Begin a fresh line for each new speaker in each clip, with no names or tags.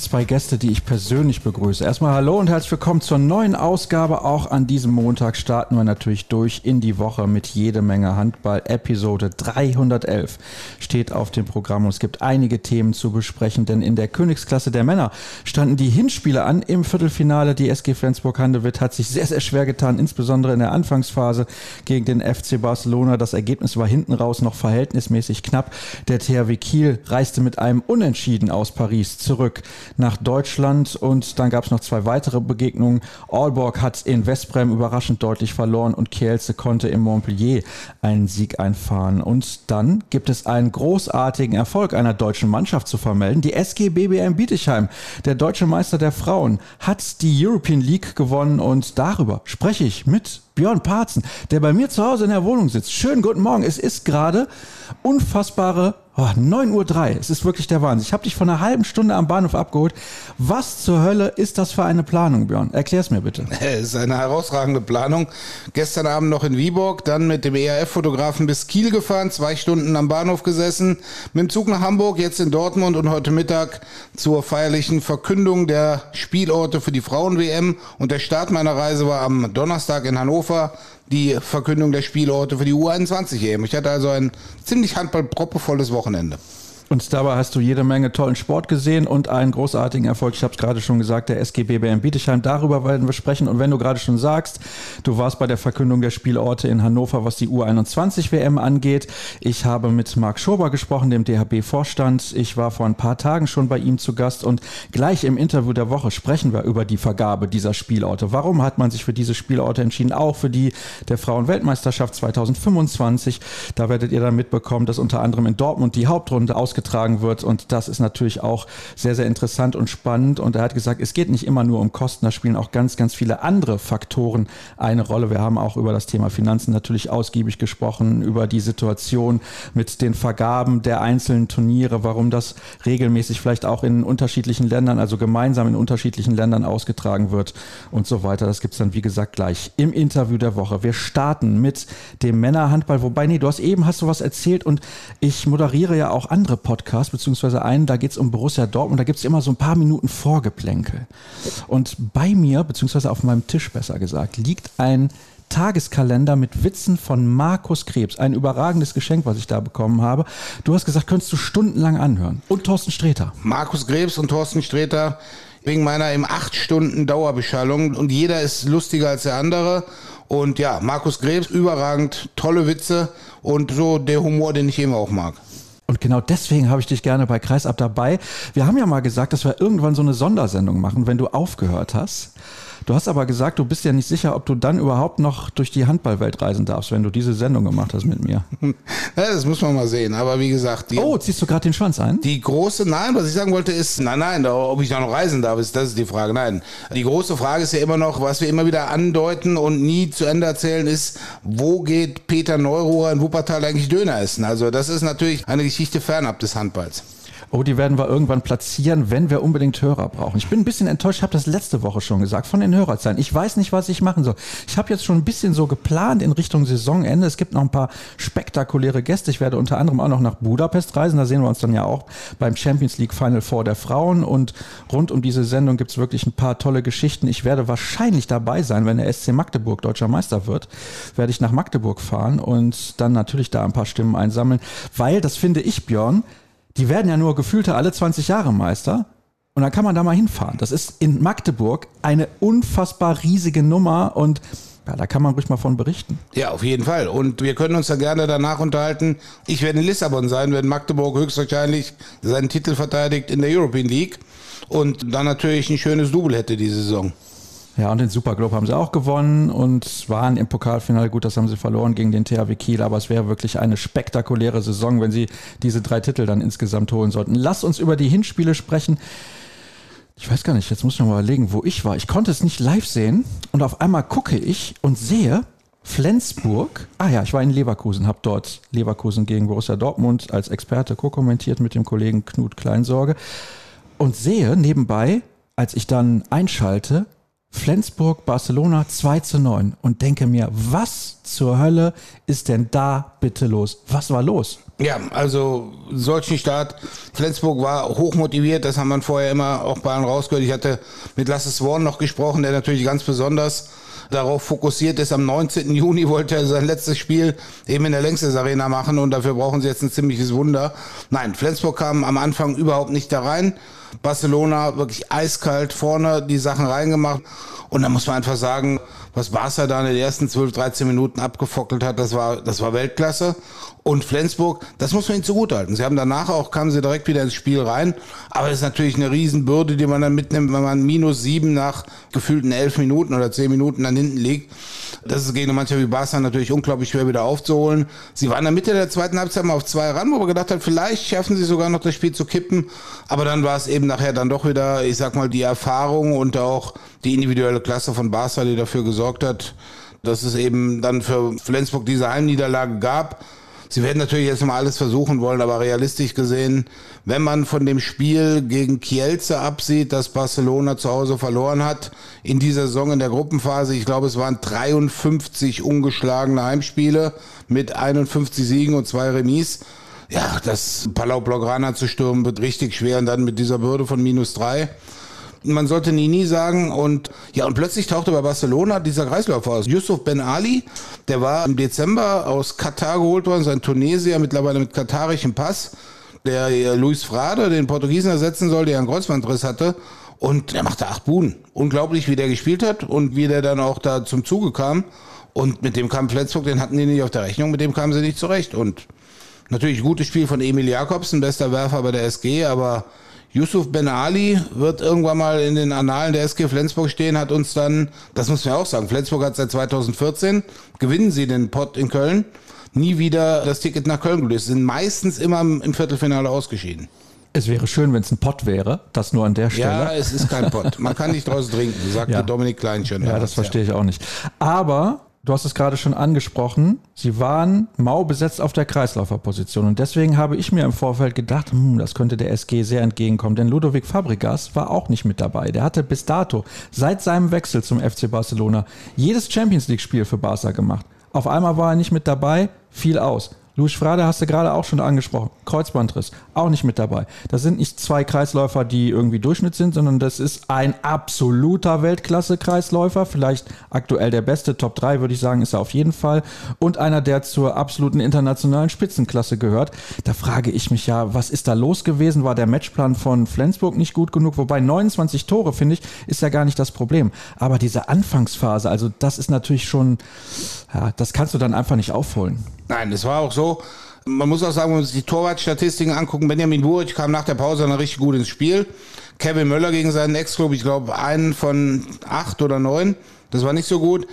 zwei Gäste, die ich persönlich begrüße. Erstmal hallo und herzlich willkommen zur neuen Ausgabe. Auch an diesem Montag starten wir natürlich durch in die Woche mit jede Menge Handball. Episode 311 steht auf dem Programm und es gibt einige Themen zu besprechen, denn in der Königsklasse der Männer standen die Hinspiele an im Viertelfinale. Die SG Flensburg-Handewitt hat sich sehr, sehr schwer getan, insbesondere in der Anfangsphase gegen den FC Barcelona. Das Ergebnis war hinten raus noch verhältnismäßig knapp. Der THW Kiel reiste mit einem Unentschieden aus Paris zurück nach Deutschland und dann gab es noch zwei weitere Begegnungen. Aalborg hat in Westbrem überraschend deutlich verloren und Kielce konnte in Montpellier einen Sieg einfahren. Und dann gibt es einen großartigen Erfolg einer deutschen Mannschaft zu vermelden. Die SG BBM Bietigheim, der deutsche Meister der Frauen, hat die European League gewonnen und darüber spreche ich mit Björn Parzen, der bei mir zu Hause in der Wohnung sitzt. Schönen guten Morgen. Es ist gerade unfassbare Oh, 9.03 Uhr, es ist wirklich der Wahnsinn. Ich habe dich vor einer halben Stunde am Bahnhof abgeholt. Was zur Hölle ist das für eine Planung, Björn? Erklär es mir bitte.
Es ist eine herausragende Planung. Gestern Abend noch in Viborg, dann mit dem ERF-Fotografen bis Kiel gefahren, zwei Stunden am Bahnhof gesessen, mit dem Zug nach Hamburg, jetzt in Dortmund und heute Mittag zur feierlichen Verkündung der Spielorte für die Frauen-WM. Und der Start meiner Reise war am Donnerstag in Hannover die Verkündung der Spielorte für die U21 EM. Ich hatte also ein ziemlich handballproppevolles Wochenende.
Und dabei hast du jede Menge tollen Sport gesehen und einen großartigen Erfolg. Ich habe es gerade schon gesagt, der SGB BM Bietigheim. Darüber werden wir sprechen. Und wenn du gerade schon sagst, du warst bei der Verkündung der Spielorte in Hannover, was die U21 WM angeht. Ich habe mit Marc Schober gesprochen, dem DHB-Vorstand. Ich war vor ein paar Tagen schon bei ihm zu Gast und gleich im Interview der Woche sprechen wir über die Vergabe dieser Spielorte. Warum hat man sich für diese Spielorte entschieden? Auch für die der Frauenweltmeisterschaft 2025. Da werdet ihr dann mitbekommen, dass unter anderem in Dortmund die Hauptrunde ausgetragen ausgetragen wird. Und das ist natürlich auch sehr, sehr interessant und spannend. Und er hat gesagt, es geht nicht immer nur um Kosten, da spielen auch ganz, ganz viele andere Faktoren eine Rolle. Wir haben auch über das Thema Finanzen natürlich ausgiebig gesprochen, über die Situation mit den Vergaben der einzelnen Turniere, warum das regelmäßig vielleicht auch in unterschiedlichen Ländern, also gemeinsam in unterschiedlichen Ländern ausgetragen wird und so weiter. Das gibt es dann, wie gesagt, gleich im Interview der Woche. Wir starten mit dem Männerhandball, wobei, nee, du hast eben hast du was erzählt und ich moderiere ja auch andere Podcasts Podcast, beziehungsweise einen, da geht es um Borussia Dortmund, da gibt es immer so ein paar Minuten Vorgeplänkel. Und bei mir, beziehungsweise auf meinem Tisch besser gesagt, liegt ein Tageskalender mit Witzen von Markus Krebs. Ein überragendes Geschenk, was ich da bekommen habe. Du hast gesagt, könntest du stundenlang anhören. Und Thorsten Sträter.
Markus Krebs und Thorsten Sträter wegen meiner im acht Stunden Dauerbeschallung und jeder ist lustiger als der andere. Und ja, Markus Krebs, überragend, tolle Witze und so der Humor, den ich eben auch mag.
Und genau deswegen habe ich dich gerne bei Kreisab dabei. Wir haben ja mal gesagt, dass wir irgendwann so eine Sondersendung machen, wenn du aufgehört hast. Du hast aber gesagt, du bist ja nicht sicher, ob du dann überhaupt noch durch die Handballwelt reisen darfst, wenn du diese Sendung gemacht hast mit mir.
Das muss man mal sehen. Aber wie gesagt,
die, oh, ziehst du gerade den Schwanz ein?
Die große, nein, was ich sagen wollte ist, nein, nein, ob ich da noch reisen darf, ist das ist die Frage. Nein, die große Frage ist ja immer noch, was wir immer wieder andeuten und nie zu Ende erzählen, ist, wo geht Peter Neururer in Wuppertal eigentlich Döner essen? Also das ist natürlich eine Geschichte fernab des Handballs
oh, die werden wir irgendwann platzieren, wenn wir unbedingt Hörer brauchen. Ich bin ein bisschen enttäuscht, ich habe das letzte Woche schon gesagt, von den Hörerzahlen. Ich weiß nicht, was ich machen soll. Ich habe jetzt schon ein bisschen so geplant in Richtung Saisonende. Es gibt noch ein paar spektakuläre Gäste. Ich werde unter anderem auch noch nach Budapest reisen. Da sehen wir uns dann ja auch beim Champions League Final Four der Frauen. Und rund um diese Sendung gibt es wirklich ein paar tolle Geschichten. Ich werde wahrscheinlich dabei sein, wenn der SC Magdeburg deutscher Meister wird, werde ich nach Magdeburg fahren und dann natürlich da ein paar Stimmen einsammeln, weil das finde ich, Björn, die werden ja nur gefühlte alle 20 Jahre Meister. Und dann kann man da mal hinfahren. Das ist in Magdeburg eine unfassbar riesige Nummer und ja, da kann man ruhig mal von berichten.
Ja, auf jeden Fall. Und wir können uns da gerne danach unterhalten. Ich werde in Lissabon sein, wenn Magdeburg höchstwahrscheinlich seinen Titel verteidigt in der European League und dann natürlich ein schönes Double hätte die Saison.
Ja, und den Super Globe haben sie auch gewonnen und waren im Pokalfinale. Gut, das haben sie verloren gegen den THW Kiel, aber es wäre wirklich eine spektakuläre Saison, wenn sie diese drei Titel dann insgesamt holen sollten. Lass uns über die Hinspiele sprechen. ich weiß gar nicht, jetzt muss ich mal überlegen, wo ich war. Ich konnte es nicht live sehen und auf einmal gucke ich und sehe Flensburg. Ah ja, ich war in Leverkusen, habe dort Leverkusen gegen Borussia Dortmund als Experte co-kommentiert mit dem Kollegen Knut Kleinsorge und sehe nebenbei, als ich dann einschalte, Flensburg, Barcelona 2 zu 9 und denke mir, was zur Hölle ist denn da bitte los? Was war los?
Ja, also solchen Start. Flensburg war hochmotiviert, das haben wir vorher immer auch bei allen rausgehört. Ich hatte mit Lasse Sworn noch gesprochen, der natürlich ganz besonders darauf fokussiert ist. Am 19. Juni wollte er sein letztes Spiel eben in der Längstes Arena machen und dafür brauchen sie jetzt ein ziemliches Wunder. Nein, Flensburg kam am Anfang überhaupt nicht da rein. Barcelona wirklich eiskalt vorne die Sachen reingemacht. Und da muss man einfach sagen, was Barca da in den ersten 12, 13 Minuten abgefockelt hat, das war, das war Weltklasse. Und Flensburg, das muss man ihnen zugutehalten. Sie haben danach auch, kamen sie direkt wieder ins Spiel rein. Aber es ist natürlich eine Riesenbürde, die man dann mitnimmt, wenn man minus sieben nach gefühlten elf Minuten oder zehn Minuten dann hinten liegt. Das ist gegen manche wie Barca natürlich unglaublich schwer wieder aufzuholen. Sie waren in der Mitte der zweiten Halbzeit mal auf zwei ran, wo man gedacht hat, vielleicht schaffen sie sogar noch das Spiel zu kippen. Aber dann war es eben nachher dann doch wieder, ich sag mal, die Erfahrung und auch die individuelle Klasse von Barca, die dafür gesorgt hat, dass es eben dann für Flensburg diese Heimniederlage gab. Sie werden natürlich jetzt mal alles versuchen wollen, aber realistisch gesehen, wenn man von dem Spiel gegen Kielce absieht, das Barcelona zu Hause verloren hat, in dieser Saison in der Gruppenphase, ich glaube, es waren 53 ungeschlagene Heimspiele mit 51 Siegen und zwei Remis. Ja, das Palau Blaugrana zu stürmen wird richtig schwer und dann mit dieser Bürde von minus drei man sollte nie nie sagen und ja und plötzlich tauchte bei Barcelona dieser Kreisläufer aus. Yusuf Ben Ali, der war im Dezember aus Katar geholt worden, sein Tunesier mittlerweile mit katarischem Pass, der Luis Frade, den Portugiesen ersetzen soll, der einen Kreuzbandriss hatte und der machte acht Buden. Unglaublich, wie der gespielt hat und wie der dann auch da zum Zuge kam. Und mit dem kam Flensburg, den hatten die nicht auf der Rechnung, mit dem kamen sie nicht zurecht. Und natürlich gutes Spiel von Emil Jakobsen, bester Werfer bei der SG, aber Yusuf Ben Ali wird irgendwann mal in den Annalen der SG Flensburg stehen, hat uns dann, das muss man auch sagen, Flensburg hat seit 2014, gewinnen sie den Pott in Köln, nie wieder das Ticket nach Köln gelöst, sind meistens immer im Viertelfinale ausgeschieden.
Es wäre schön, wenn es ein Pott wäre, das nur an der Stelle.
Ja, es ist kein Pott. Man kann nicht draus trinken, sagte ja. Dominik Kleinschön.
Ja, das verstehe ich auch nicht. Aber Du hast es gerade schon angesprochen. Sie waren mau besetzt auf der Kreislauferposition. Und deswegen habe ich mir im Vorfeld gedacht, hm, das könnte der SG sehr entgegenkommen. Denn Ludovic Fabregas war auch nicht mit dabei. Der hatte bis dato, seit seinem Wechsel zum FC Barcelona, jedes Champions League-Spiel für Barca gemacht. Auf einmal war er nicht mit dabei, fiel aus. Luis Frade hast du gerade auch schon angesprochen. Kreuzbandriss, auch nicht mit dabei. Das sind nicht zwei Kreisläufer, die irgendwie Durchschnitt sind, sondern das ist ein absoluter Weltklasse-Kreisläufer. Vielleicht aktuell der beste, Top 3 würde ich sagen, ist er auf jeden Fall. Und einer, der zur absoluten internationalen Spitzenklasse gehört. Da frage ich mich ja, was ist da los gewesen? War der Matchplan von Flensburg nicht gut genug? Wobei 29 Tore, finde ich, ist ja gar nicht das Problem. Aber diese Anfangsphase, also das ist natürlich schon, ja, das kannst du dann einfach nicht aufholen.
Nein, es war auch so. Man muss auch sagen, wenn wir uns die Torwartstatistiken angucken, Benjamin Buric kam nach der Pause dann richtig gut ins Spiel. Kevin Möller gegen seinen Ex-Club, ich glaube, einen von acht oder neun. Das war nicht so gut.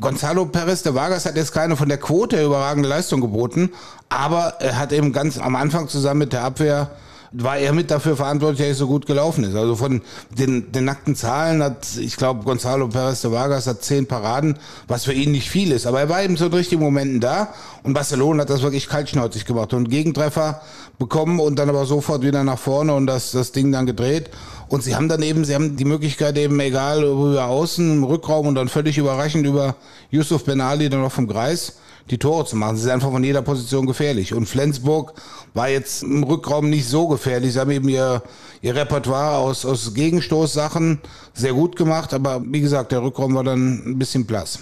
Gonzalo Perez de Vargas hat jetzt keine von der Quote überragende Leistung geboten, aber er hat eben ganz am Anfang zusammen mit der Abwehr war er mit dafür verantwortlich, dass es so gut gelaufen ist. Also von den, den nackten Zahlen hat, ich glaube, Gonzalo Perez de Vargas hat zehn Paraden, was für ihn nicht viel ist. Aber er war eben zu den richtigen Momenten da und Barcelona hat das wirklich kaltschnäuzig gemacht und Gegentreffer bekommen und dann aber sofort wieder nach vorne und das, das Ding dann gedreht. Und sie haben dann eben, sie haben die Möglichkeit eben, egal über außen, im Rückraum und dann völlig überraschend über Yusuf Benali dann noch vom Kreis die Tore zu machen. Sie sind einfach von jeder Position gefährlich. Und Flensburg war jetzt im Rückraum nicht so gefährlich. Sie haben eben ihr, ihr Repertoire aus, aus Gegenstoßsachen sehr gut gemacht. Aber wie gesagt, der Rückraum war dann ein bisschen blass.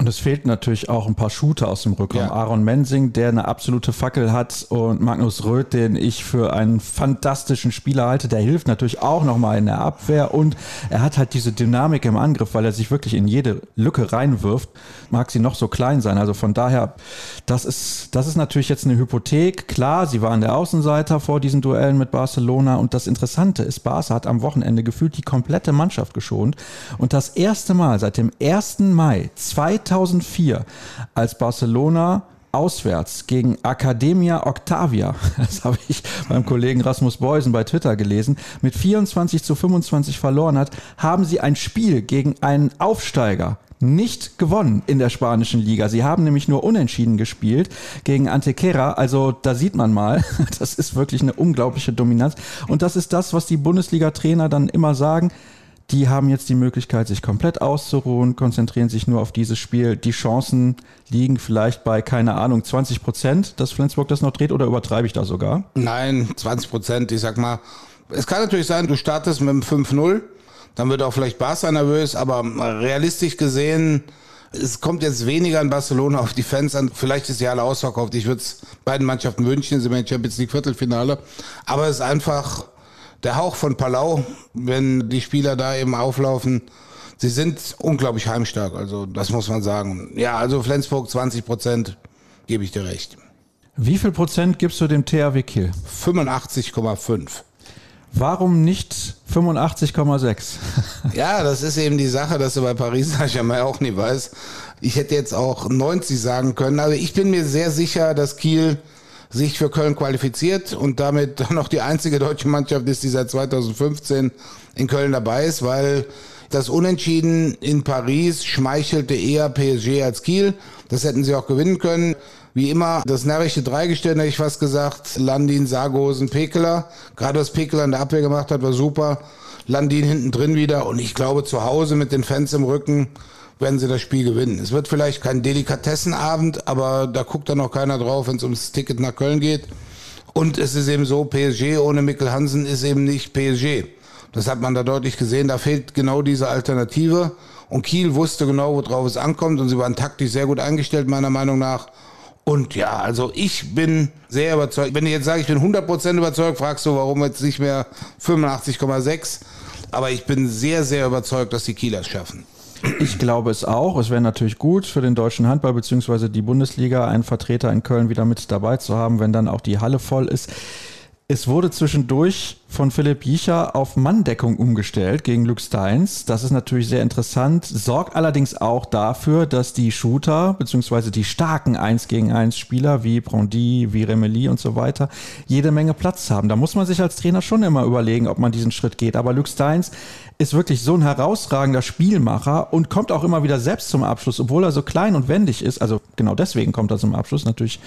Und es fehlt natürlich auch ein paar Shooter aus dem Rückraum. Ja. Aaron Mensing, der eine absolute Fackel hat und Magnus Röth, den ich für einen fantastischen Spieler halte, der hilft natürlich auch nochmal in der Abwehr und er hat halt diese Dynamik im Angriff, weil er sich wirklich in jede Lücke reinwirft, mag sie noch so klein sein. Also von daher, das ist, das ist natürlich jetzt eine Hypothek. Klar, sie waren der Außenseiter vor diesen Duellen mit Barcelona und das Interessante ist, Barca hat am Wochenende gefühlt die komplette Mannschaft geschont und das erste Mal seit dem 1. Mai 2000 2004, als Barcelona auswärts gegen Academia Octavia, das habe ich beim Kollegen Rasmus Beusen bei Twitter gelesen, mit 24 zu 25 verloren hat, haben sie ein Spiel gegen einen Aufsteiger nicht gewonnen in der spanischen Liga. Sie haben nämlich nur unentschieden gespielt gegen Antequera. Also da sieht man mal, das ist wirklich eine unglaubliche Dominanz. Und das ist das, was die Bundesliga-Trainer dann immer sagen. Die haben jetzt die Möglichkeit, sich komplett auszuruhen, konzentrieren sich nur auf dieses Spiel. Die Chancen liegen vielleicht bei, keine Ahnung, 20 Prozent, dass Flensburg das noch dreht oder übertreibe ich da sogar?
Nein, 20 Prozent. Ich sag mal, es kann natürlich sein, du startest mit einem 5-0, dann wird auch vielleicht Barca nervös, aber realistisch gesehen, es kommt jetzt weniger in Barcelona auf die Fans an. Vielleicht ist ja alle ausverkauft. Ich würde es beiden Mannschaften wünschen, sie sind im Champions League Viertelfinale. Aber es ist einfach der Hauch von Palau, wenn die Spieler da eben auflaufen. Sie sind unglaublich heimstark, also das muss man sagen. Ja, also Flensburg 20 Prozent, gebe ich dir recht.
Wie viel Prozent gibst du dem THW Kiel?
85,5.
Warum nicht 85,6?
ja, das ist eben die Sache, dass du bei Paris Saint-Germain auch nie weißt. Ich hätte jetzt auch 90 sagen können, aber ich bin mir sehr sicher, dass Kiel sich für Köln qualifiziert und damit dann noch die einzige deutsche Mannschaft ist, die seit 2015 in Köln dabei ist, weil das Unentschieden in Paris schmeichelte eher PSG als Kiel. Das hätten sie auch gewinnen können. Wie immer, das närrische Dreigestirn, hätte ich fast gesagt. Landin, Sargosen, Pekeler. Gerade was Pekeler in der Abwehr gemacht hat, war super. Landin hinten drin wieder. Und ich glaube, zu Hause mit den Fans im Rücken werden sie das Spiel gewinnen. Es wird vielleicht kein Delikatessenabend, aber da guckt dann auch keiner drauf, wenn es ums Ticket nach Köln geht. Und es ist eben so, PSG ohne Mikkel Hansen ist eben nicht PSG. Das hat man da deutlich gesehen. Da fehlt genau diese Alternative. Und Kiel wusste genau, worauf es ankommt. Und sie waren taktisch sehr gut eingestellt, meiner Meinung nach. Und ja, also ich bin sehr überzeugt. Wenn ich jetzt sage, ich bin 100% überzeugt, fragst du, warum jetzt nicht mehr 85,6. Aber ich bin sehr, sehr überzeugt, dass die Kieler es schaffen.
Ich glaube es auch. Es wäre natürlich gut für den deutschen Handball bzw. die Bundesliga, einen Vertreter in Köln wieder mit dabei zu haben, wenn dann auch die Halle voll ist. Es wurde zwischendurch von Philipp Jicher auf Manndeckung umgestellt gegen Luke Steins. Das ist natürlich sehr interessant, sorgt allerdings auch dafür, dass die Shooter bzw. die starken 1 gegen 1 Spieler wie Brandy, wie Remeli und so weiter jede Menge Platz haben. Da muss man sich als Trainer schon immer überlegen, ob man diesen Schritt geht. Aber Luke Steins ist wirklich so ein herausragender Spielmacher und kommt auch immer wieder selbst zum Abschluss, obwohl er so klein und wendig ist. Also genau deswegen kommt er zum Abschluss, natürlich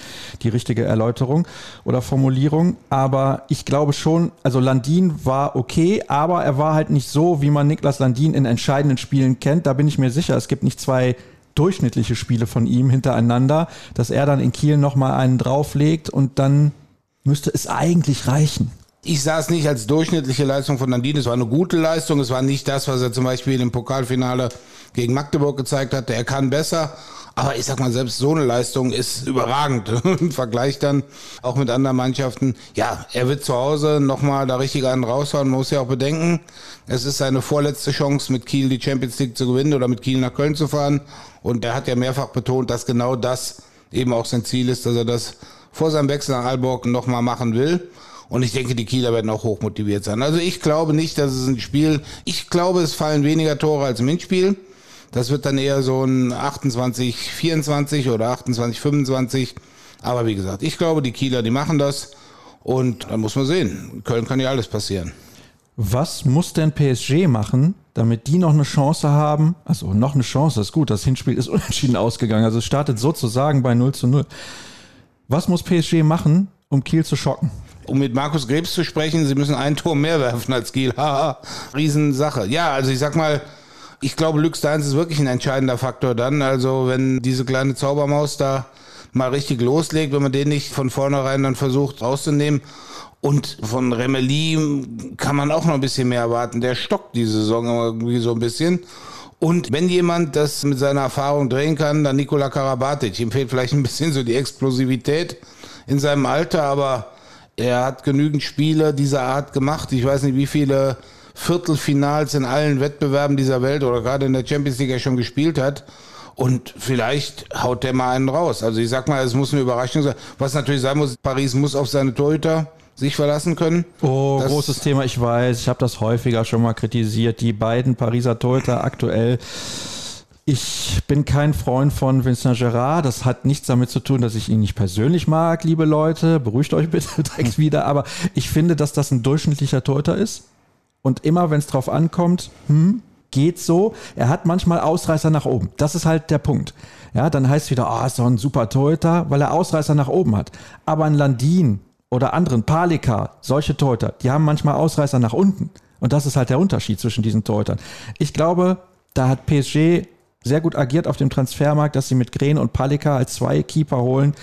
die richtige Erläuterung oder Formulierung. Aber ich glaube schon, also Landin war okay, aber er war halt nicht so, wie man Niklas Landin in entscheidenden Spielen kennt. Da bin ich mir sicher, es gibt nicht zwei durchschnittliche Spiele von ihm hintereinander, dass er dann in Kiel nochmal einen drauflegt und dann müsste es eigentlich reichen.
Ich sah es nicht als durchschnittliche Leistung von Nandin. Es war eine gute Leistung. Es war nicht das, was er zum Beispiel im Pokalfinale gegen Magdeburg gezeigt hatte. Er kann besser. Aber ich sag mal, selbst so eine Leistung ist überragend im Vergleich dann auch mit anderen Mannschaften. Ja, er wird zu Hause nochmal da richtig einen raushauen. Man muss ja auch bedenken, es ist seine vorletzte Chance, mit Kiel die Champions League zu gewinnen oder mit Kiel nach Köln zu fahren. Und er hat ja mehrfach betont, dass genau das eben auch sein Ziel ist, dass er das vor seinem Wechsel nach Aalborg nochmal machen will. Und ich denke, die Kieler werden auch hochmotiviert sein. Also ich glaube nicht, dass es ein Spiel, ich glaube, es fallen weniger Tore als im Hinspiel. Das wird dann eher so ein 28, 24 oder 28, 25. Aber wie gesagt, ich glaube, die Kieler, die machen das. Und dann muss man sehen. Köln kann ja alles passieren.
Was muss denn PSG machen, damit die noch eine Chance haben? Also noch eine Chance, ist gut. Das Hinspiel ist unentschieden ausgegangen. Also es startet sozusagen bei 0 zu 0. Was muss PSG machen, um Kiel zu schocken?
Um mit Markus Krebs zu sprechen, sie müssen ein Tor mehr werfen als Kiel. Haha, Riesensache. Ja, also ich sag mal, ich glaube, Lux Steins ist wirklich ein entscheidender Faktor dann. Also wenn diese kleine Zaubermaus da mal richtig loslegt, wenn man den nicht von vornherein dann versucht rauszunehmen. Und von Remeli kann man auch noch ein bisschen mehr erwarten. Der stockt diese Saison irgendwie so ein bisschen. Und wenn jemand das mit seiner Erfahrung drehen kann, dann Nikola Karabatic. Ihm fehlt vielleicht ein bisschen so die Explosivität in seinem Alter, aber er hat genügend Spiele dieser Art gemacht. Ich weiß nicht, wie viele Viertelfinals in allen Wettbewerben dieser Welt oder gerade in der Champions League er schon gespielt hat. Und vielleicht haut der mal einen raus. Also ich sag mal, es muss eine Überraschung sein. Was natürlich sein muss, Paris muss auf seine Torhüter sich verlassen können.
Oh, das großes Thema, ich weiß. Ich habe das häufiger schon mal kritisiert. Die beiden Pariser Torhüter aktuell Ich bin kein Freund von Vincent Gerard. Das hat nichts damit zu tun, dass ich ihn nicht persönlich mag, liebe Leute. Beruhigt euch bitte direkt wieder. Aber ich finde, dass das ein durchschnittlicher Torhüter ist. Und immer, wenn es drauf ankommt, hm, geht so. Er hat manchmal Ausreißer nach oben. Das ist halt der Punkt. Ja, dann heißt es wieder, oh, ist doch ein super Torhüter, weil er Ausreißer nach oben hat. Aber ein Landin oder anderen, Palika, solche Torhüter, die haben manchmal Ausreißer nach unten. Und das ist halt der Unterschied zwischen diesen Torhütern. Ich glaube, da hat PSG sehr gut agiert auf dem Transfermarkt, dass sie mit Gren und Palika als zwei Keeper holen,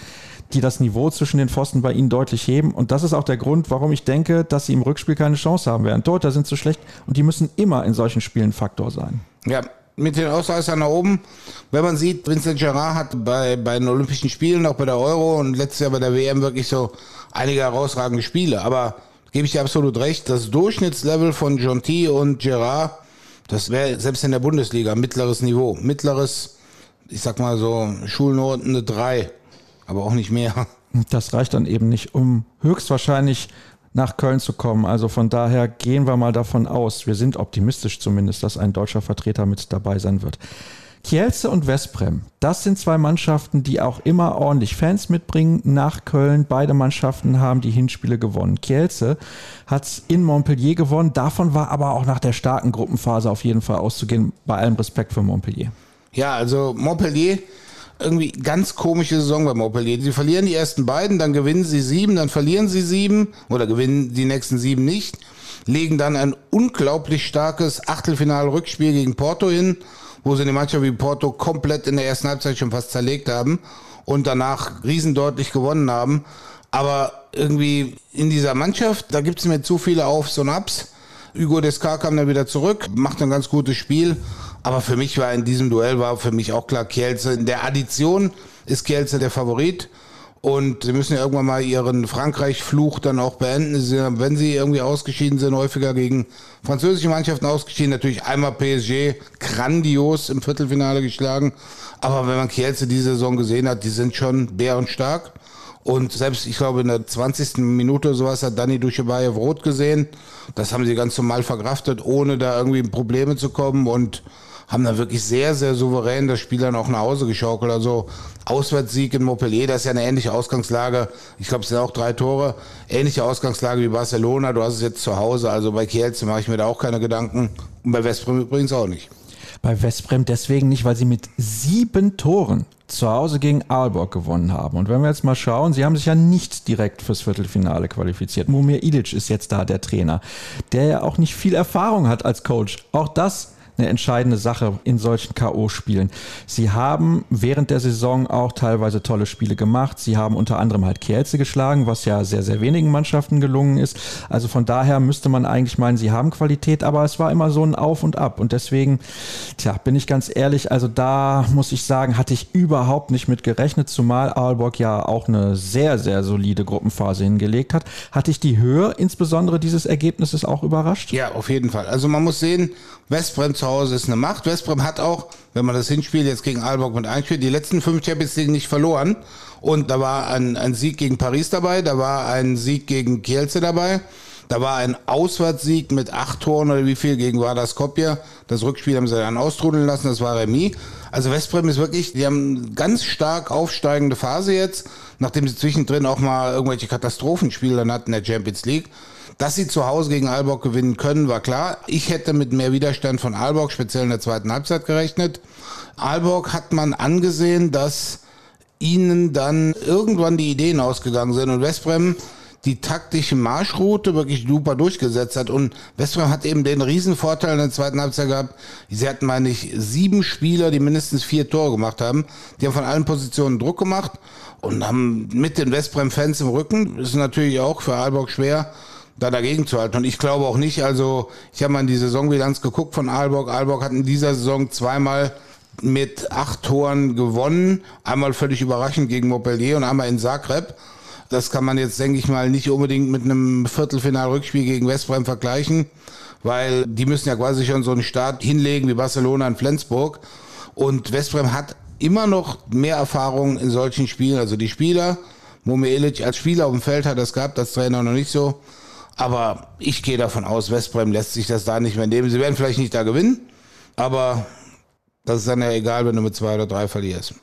die das Niveau zwischen den Pfosten bei ihnen deutlich heben. Und das ist auch der Grund, warum ich denke, dass sie im Rückspiel keine Chance haben werden. Torhüter sind zu schlecht und die müssen immer in solchen Spielen Faktor sein.
Ja, mit den Ausreißern nach oben. Wenn man sieht, Vincent Gerard hat bei, bei den Olympischen Spielen, auch bei der Euro und letztes Jahr bei der WM wirklich so einige herausragende Spiele. Aber gebe ich dir absolut recht, das Durchschnittslevel von Jonty und Gerard das wäre selbst in der Bundesliga mittleres Niveau. Mittleres, ich sag mal so, Schulnoten eine 3, aber auch nicht mehr.
Das reicht dann eben nicht, um höchstwahrscheinlich nach Köln zu kommen. Also von daher gehen wir mal davon aus, wir sind optimistisch zumindest, dass ein deutscher Vertreter mit dabei sein wird. Kielce und Westbrem, das sind zwei Mannschaften, die auch immer ordentlich Fans mitbringen nach Köln. Beide Mannschaften haben die Hinspiele gewonnen. Kielce hat es in Montpellier gewonnen. Davon war aber auch nach der starken Gruppenphase auf jeden Fall auszugehen. Bei allem Respekt für Montpellier.
Ja, also Montpellier, irgendwie ganz komische Saison bei Montpellier. Sie verlieren die ersten beiden, dann gewinnen sie sieben, dann verlieren sie sieben oder gewinnen die nächsten sieben nicht, legen dann ein unglaublich starkes Achtelfinal-Rückspiel gegen Porto hin wo sie eine Mannschaft wie Porto komplett in der ersten Halbzeit schon fast zerlegt haben und danach riesendeutlich gewonnen haben. Aber irgendwie in dieser Mannschaft, da gibt es mir zu viele Aufs und Abs. Hugo Descar kam dann wieder zurück, macht ein ganz gutes Spiel. Aber für mich war in diesem Duell war für mich auch klar, Kielce in der Addition ist Kielce der Favorit. Und sie müssen ja irgendwann mal ihren Frankreich-Fluch dann auch beenden. Sie, wenn sie irgendwie ausgeschieden sind, häufiger gegen französische Mannschaften ausgeschieden. Natürlich einmal PSG grandios im Viertelfinale geschlagen. Aber wenn man Kielce diese Saison gesehen hat, die sind schon bärenstark. Und selbst, ich glaube, in der 20. Minute oder sowas hat Dani Duschebaev rot gesehen. Das haben sie ganz normal verkraftet, ohne da irgendwie in Probleme zu kommen. Und haben dann wirklich sehr, sehr souverän das Spiel dann auch nach Hause geschaukelt. Also Auswärtssieg in Montpellier, das ist ja eine ähnliche Ausgangslage. Ich glaube, es sind auch drei Tore. Ähnliche Ausgangslage wie Barcelona. Du hast es jetzt zu Hause. Also bei Kielce mache ich mir da auch keine Gedanken. Und bei Westbrem übrigens auch nicht.
Bei Westbrem deswegen nicht, weil sie mit sieben Toren zu Hause gegen Aalborg gewonnen haben. Und wenn wir jetzt mal schauen, sie haben sich ja nicht direkt fürs Viertelfinale qualifiziert. Mumir Ilic ist jetzt da der Trainer, der ja auch nicht viel Erfahrung hat als Coach. Auch das eine entscheidende Sache in solchen K.O.-Spielen. Sie haben während der Saison auch teilweise tolle Spiele gemacht. Sie haben unter anderem halt Kielce geschlagen, was ja sehr, sehr wenigen Mannschaften gelungen ist. Also von daher müsste man eigentlich meinen, sie haben Qualität, aber es war immer so ein Auf und Ab. Und deswegen, tja, bin ich ganz ehrlich, also da muss ich sagen, hatte ich überhaupt nicht mit gerechnet, zumal Aalborg ja auch eine sehr, sehr solide Gruppenphase hingelegt hat. Hatte ich die Höhe insbesondere dieses Ergebnisses auch überrascht?
Ja, auf jeden Fall. Also man muss sehen, Westbrem zu Hause ist eine Macht. Westbrem hat auch, wenn man das Hinspiel jetzt gegen Aalborg mit einspielt, die letzten fünf Champions League nicht verloren. Und da war ein, ein Sieg gegen Paris dabei, da war ein Sieg gegen Kielce dabei. Da war ein Auswärtssieg mit acht Toren oder wie viel gegen Vardar Skopje. Das Rückspiel haben sie dann austrudeln lassen, das war Remis. Also Westbrem ist wirklich, die haben ganz stark aufsteigende Phase jetzt, nachdem sie zwischendrin auch mal irgendwelche Katastrophenspiele dann hatten in der Champions League. Dass sie zu Hause gegen Aalborg gewinnen können, war klar. Ich hätte mit mehr Widerstand von Aalborg, speziell in der zweiten Halbzeit, gerechnet. Aalborg hat man angesehen, dass ihnen dann irgendwann die Ideen ausgegangen sind und Westbrem die taktische Marschroute wirklich super durchgesetzt hat. Und Westbrem hat eben den Riesenvorteil in der zweiten Halbzeit gehabt. Sie hatten, meine ich, sieben Spieler, die mindestens vier Tore gemacht haben. Die haben von allen Positionen Druck gemacht und haben mit den Westbrem-Fans im Rücken, ist natürlich auch für Aalborg schwer, da dagegen zu halten. Und ich glaube auch nicht, also ich habe mal in die Saisonbilanz geguckt von Aalborg. Aalborg hat in dieser Saison zweimal mit acht Toren gewonnen. Einmal völlig überraschend gegen Montpellier und einmal in Zagreb. Das kann man jetzt, denke ich mal, nicht unbedingt mit einem Viertelfinal-Rückspiel gegen Westbrem vergleichen, weil die müssen ja quasi schon so einen Start hinlegen wie Barcelona in Flensburg. Und Westbrem hat immer noch mehr Erfahrung in solchen Spielen. Also die Spieler, Momi Ilic als Spieler auf dem Feld hat das gehabt, als Trainer noch nicht so. Aber ich gehe davon aus, Westbrem lässt sich das da nicht mehr nehmen. Sie werden vielleicht nicht da gewinnen, aber Das ist dann ja egal, wenn du mit zwei oder drei verlierst.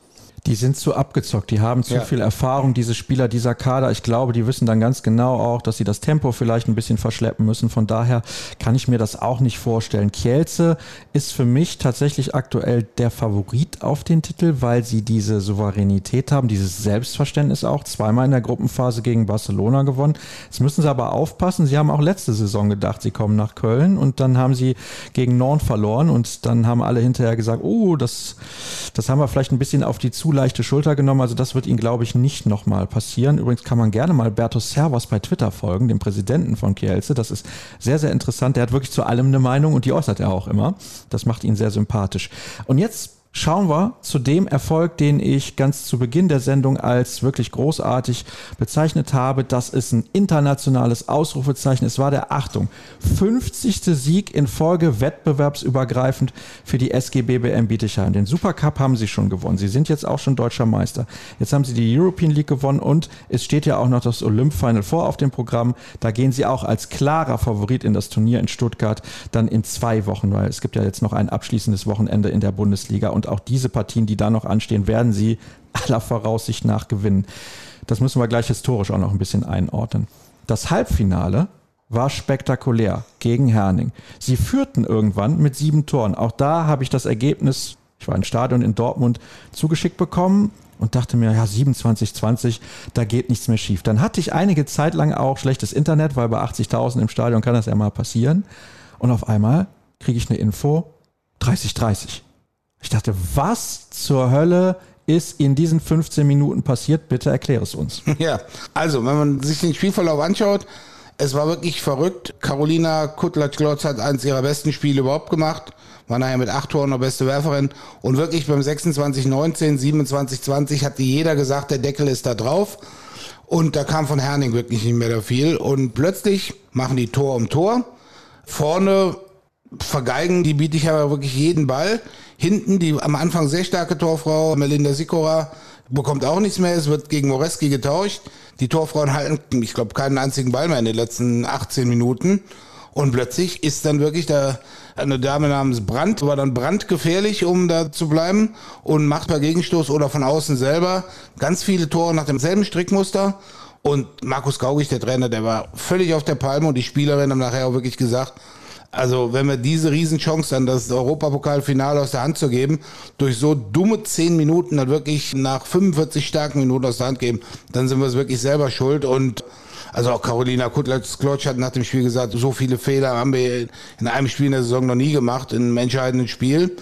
Die sind zu abgezockt, die haben zu
Ja.
viel Erfahrung, diese Spieler, dieser Kader. Ich glaube, die wissen dann ganz genau auch, dass sie das Tempo vielleicht ein bisschen verschleppen müssen. Von daher kann ich mir das auch nicht vorstellen. Kielce ist für mich tatsächlich aktuell der Favorit auf den Titel, weil sie diese Souveränität haben, dieses Selbstverständnis auch. Zweimal in der Gruppenphase gegen Barcelona gewonnen. Jetzt müssen sie aber aufpassen. Sie haben auch letzte Saison gedacht, sie kommen nach Köln und dann haben sie gegen Nantes verloren und dann haben alle hinterher gesagt, oh, das, das haben wir vielleicht ein bisschen auf die zu leichte Schulter genommen. Also das wird ihnen, glaube ich, nicht nochmal passieren. Übrigens kann man gerne mal Berto Servas bei Twitter folgen, dem Präsidenten von Kielce. Das ist sehr, sehr interessant. Der hat wirklich zu allem eine Meinung und die äußert er auch immer. Das macht ihn sehr sympathisch. Und jetzt Schauen wir zu dem Erfolg, den ich ganz zu Beginn der Sendung als wirklich großartig bezeichnet habe. Das ist ein internationales Ausrufezeichen. Es war der Achtung 50. Sieg in Folge wettbewerbsübergreifend für die SG BBM Bietigheim. Den Supercup haben sie schon gewonnen. Sie sind jetzt auch schon deutscher Meister. Jetzt haben sie die European League gewonnen und es steht ja auch noch das Olymp Final vor auf dem Programm. Da gehen sie auch als klarer Favorit in das Turnier in Stuttgart dann in zwei Wochen, weil es gibt ja jetzt noch ein abschließendes Wochenende in der Bundesliga und auch diese Partien, die da noch anstehen, werden sie aller Voraussicht nach gewinnen. Das müssen wir gleich historisch auch noch ein bisschen einordnen. Das Halbfinale war spektakulär gegen Herning. Sie führten irgendwann mit sieben Toren. Auch da habe ich das Ergebnis, ich war im Stadion in Dortmund, zugeschickt bekommen und dachte mir, ja, 27, 20, da geht nichts mehr schief. Dann hatte ich einige Zeit lang auch schlechtes Internet, weil bei 80.000 im Stadion kann das ja mal passieren. Und auf einmal kriege ich eine Info, 30, 30. Ich dachte, was zur Hölle ist in diesen 15 Minuten passiert? Bitte erkläre es uns.
Ja, also wenn man sich den Spielverlauf anschaut, es war wirklich verrückt. Carolina Kutlatsch-Glotz hat eins ihrer besten Spiele überhaupt gemacht. War nachher mit acht Toren noch beste Werferin. Und wirklich beim 26-19, 27-20 hatte jeder gesagt, der Deckel ist da drauf. Und da kam von Herning wirklich nicht mehr da viel. Und plötzlich machen die Tor um Tor. Vorne vergeigen die Bietigheimer wirklich jeden Ball. Hinten die am Anfang sehr starke Torfrau Melinda Sikora bekommt auch nichts mehr. Es wird gegen Moreski getauscht. Die Torfrauen halten, ich glaube, keinen einzigen Ball mehr in den letzten 18 Minuten. Und plötzlich ist dann wirklich da eine Dame namens Brandt, war dann brandgefährlich, um da zu bleiben und macht per Gegenstoß oder von außen selber ganz viele Tore nach demselben Strickmuster. Und Markus Gaugig, der Trainer, der war völlig auf der Palme und die Spielerinnen haben nachher auch wirklich gesagt, also wenn wir diese Riesenchance dann das Europapokalfinale aus der Hand zu geben, durch so dumme 10 Minuten dann wirklich nach 45 starken Minuten aus der Hand geben, dann sind wir es wirklich selber schuld und also auch Carolina Kutlatsch-Klotsch hat nach dem Spiel gesagt, so viele Fehler haben wir in einem Spiel in der Saison noch nie gemacht, in einem entscheidenden Spiel.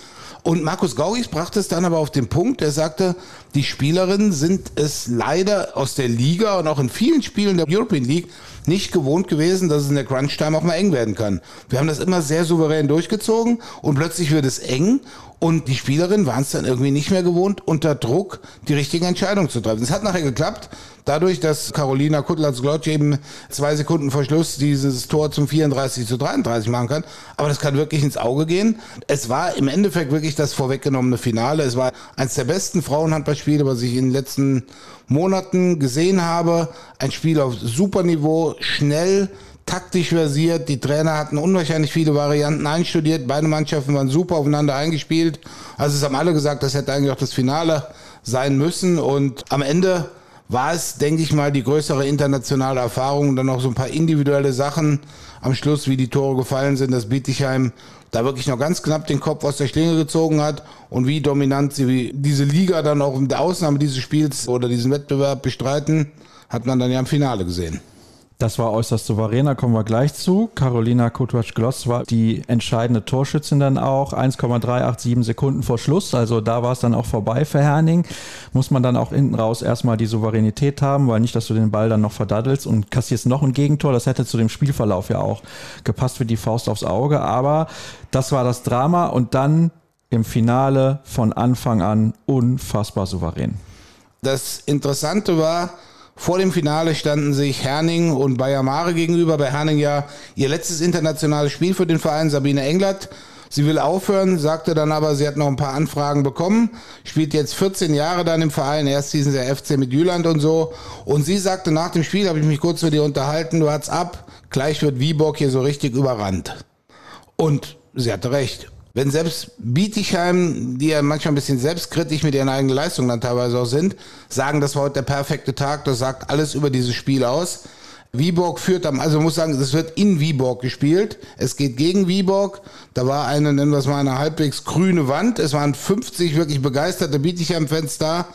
Und Markus Gaugis brachte es dann aber auf den Punkt, er sagte, die Spielerinnen sind es leider aus der Liga und auch in vielen Spielen der European League nicht gewohnt gewesen, dass es in der Crunch-Time auch mal eng werden kann. Wir haben das immer sehr souverän durchgezogen und plötzlich wird es eng und die Spielerinnen waren es dann irgendwie nicht mehr gewohnt, unter Druck die richtigen Entscheidungen zu treffen. Es hat nachher geklappt, dadurch, dass Carolina Kutlatz-Glotsch eben zwei Sekunden vor Schluss dieses Tor zum 34 zu 33 machen kann. Aber das kann wirklich ins Auge gehen. Es war im Endeffekt wirklich das vorweggenommene Finale. Es war eines der besten Frauenhandballspiele, was ich in den letzten Monaten gesehen habe. Ein Spiel auf super Niveau, schnell, taktisch versiert. Die Trainer hatten unwahrscheinlich viele Varianten einstudiert. Beide Mannschaften waren super aufeinander eingespielt. Also es haben alle gesagt, das hätte eigentlich auch das Finale sein müssen. Und am Ende war es, denke ich mal, die größere internationale Erfahrung und dann noch so ein paar individuelle Sachen am Schluss, wie die Tore gefallen sind, dass Bietigheim da wirklich noch ganz knapp den Kopf aus der Schlinge gezogen hat und wie dominant sie diese Liga dann auch in der Ausnahme dieses Spiels oder diesen Wettbewerb bestreiten, hat man dann ja im Finale gesehen.
Das war äußerst souverän, da kommen wir gleich zu. Carolina Kutwatsch-Gloss war die entscheidende Torschützin dann auch, 1,387 Sekunden vor Schluss, also da war es dann auch vorbei für Herning. Muss man dann auch hinten raus erstmal die Souveränität haben, weil nicht, dass du den Ball dann noch verdaddelst und kassierst noch ein Gegentor, das hätte zu dem Spielverlauf ja auch gepasst wie die Faust aufs Auge, aber das war das Drama und dann im Finale von Anfang an unfassbar souverän.
Das Interessante war, vor dem Finale standen sich Herning und Bayer Mare gegenüber. Bei Herning ja ihr letztes internationales Spiel für den Verein, Sabine Englert. Sie will aufhören, sagte dann aber, sie hat noch ein paar Anfragen bekommen, spielt jetzt 14 Jahre dann im Verein, erst hießen sie FC mit Jüland und so. Und sie sagte nach dem Spiel, habe ich mich kurz mit ihr unterhalten, du hat's ab, gleich wird Viborg hier so richtig überrannt. Und sie hatte recht. Wenn selbst Bietigheim, die ja manchmal ein bisschen selbstkritisch mit ihren eigenen Leistungen dann teilweise auch sind, sagen, das war heute der perfekte Tag, das sagt alles über dieses Spiel aus. Viborg führt am, also muss sagen, es wird in Viborg gespielt. Es geht gegen Viborg. Da war eine, nennen wir es mal, eine halbwegs grüne Wand. Es waren 50 wirklich begeisterte Bietigheim-Fans da.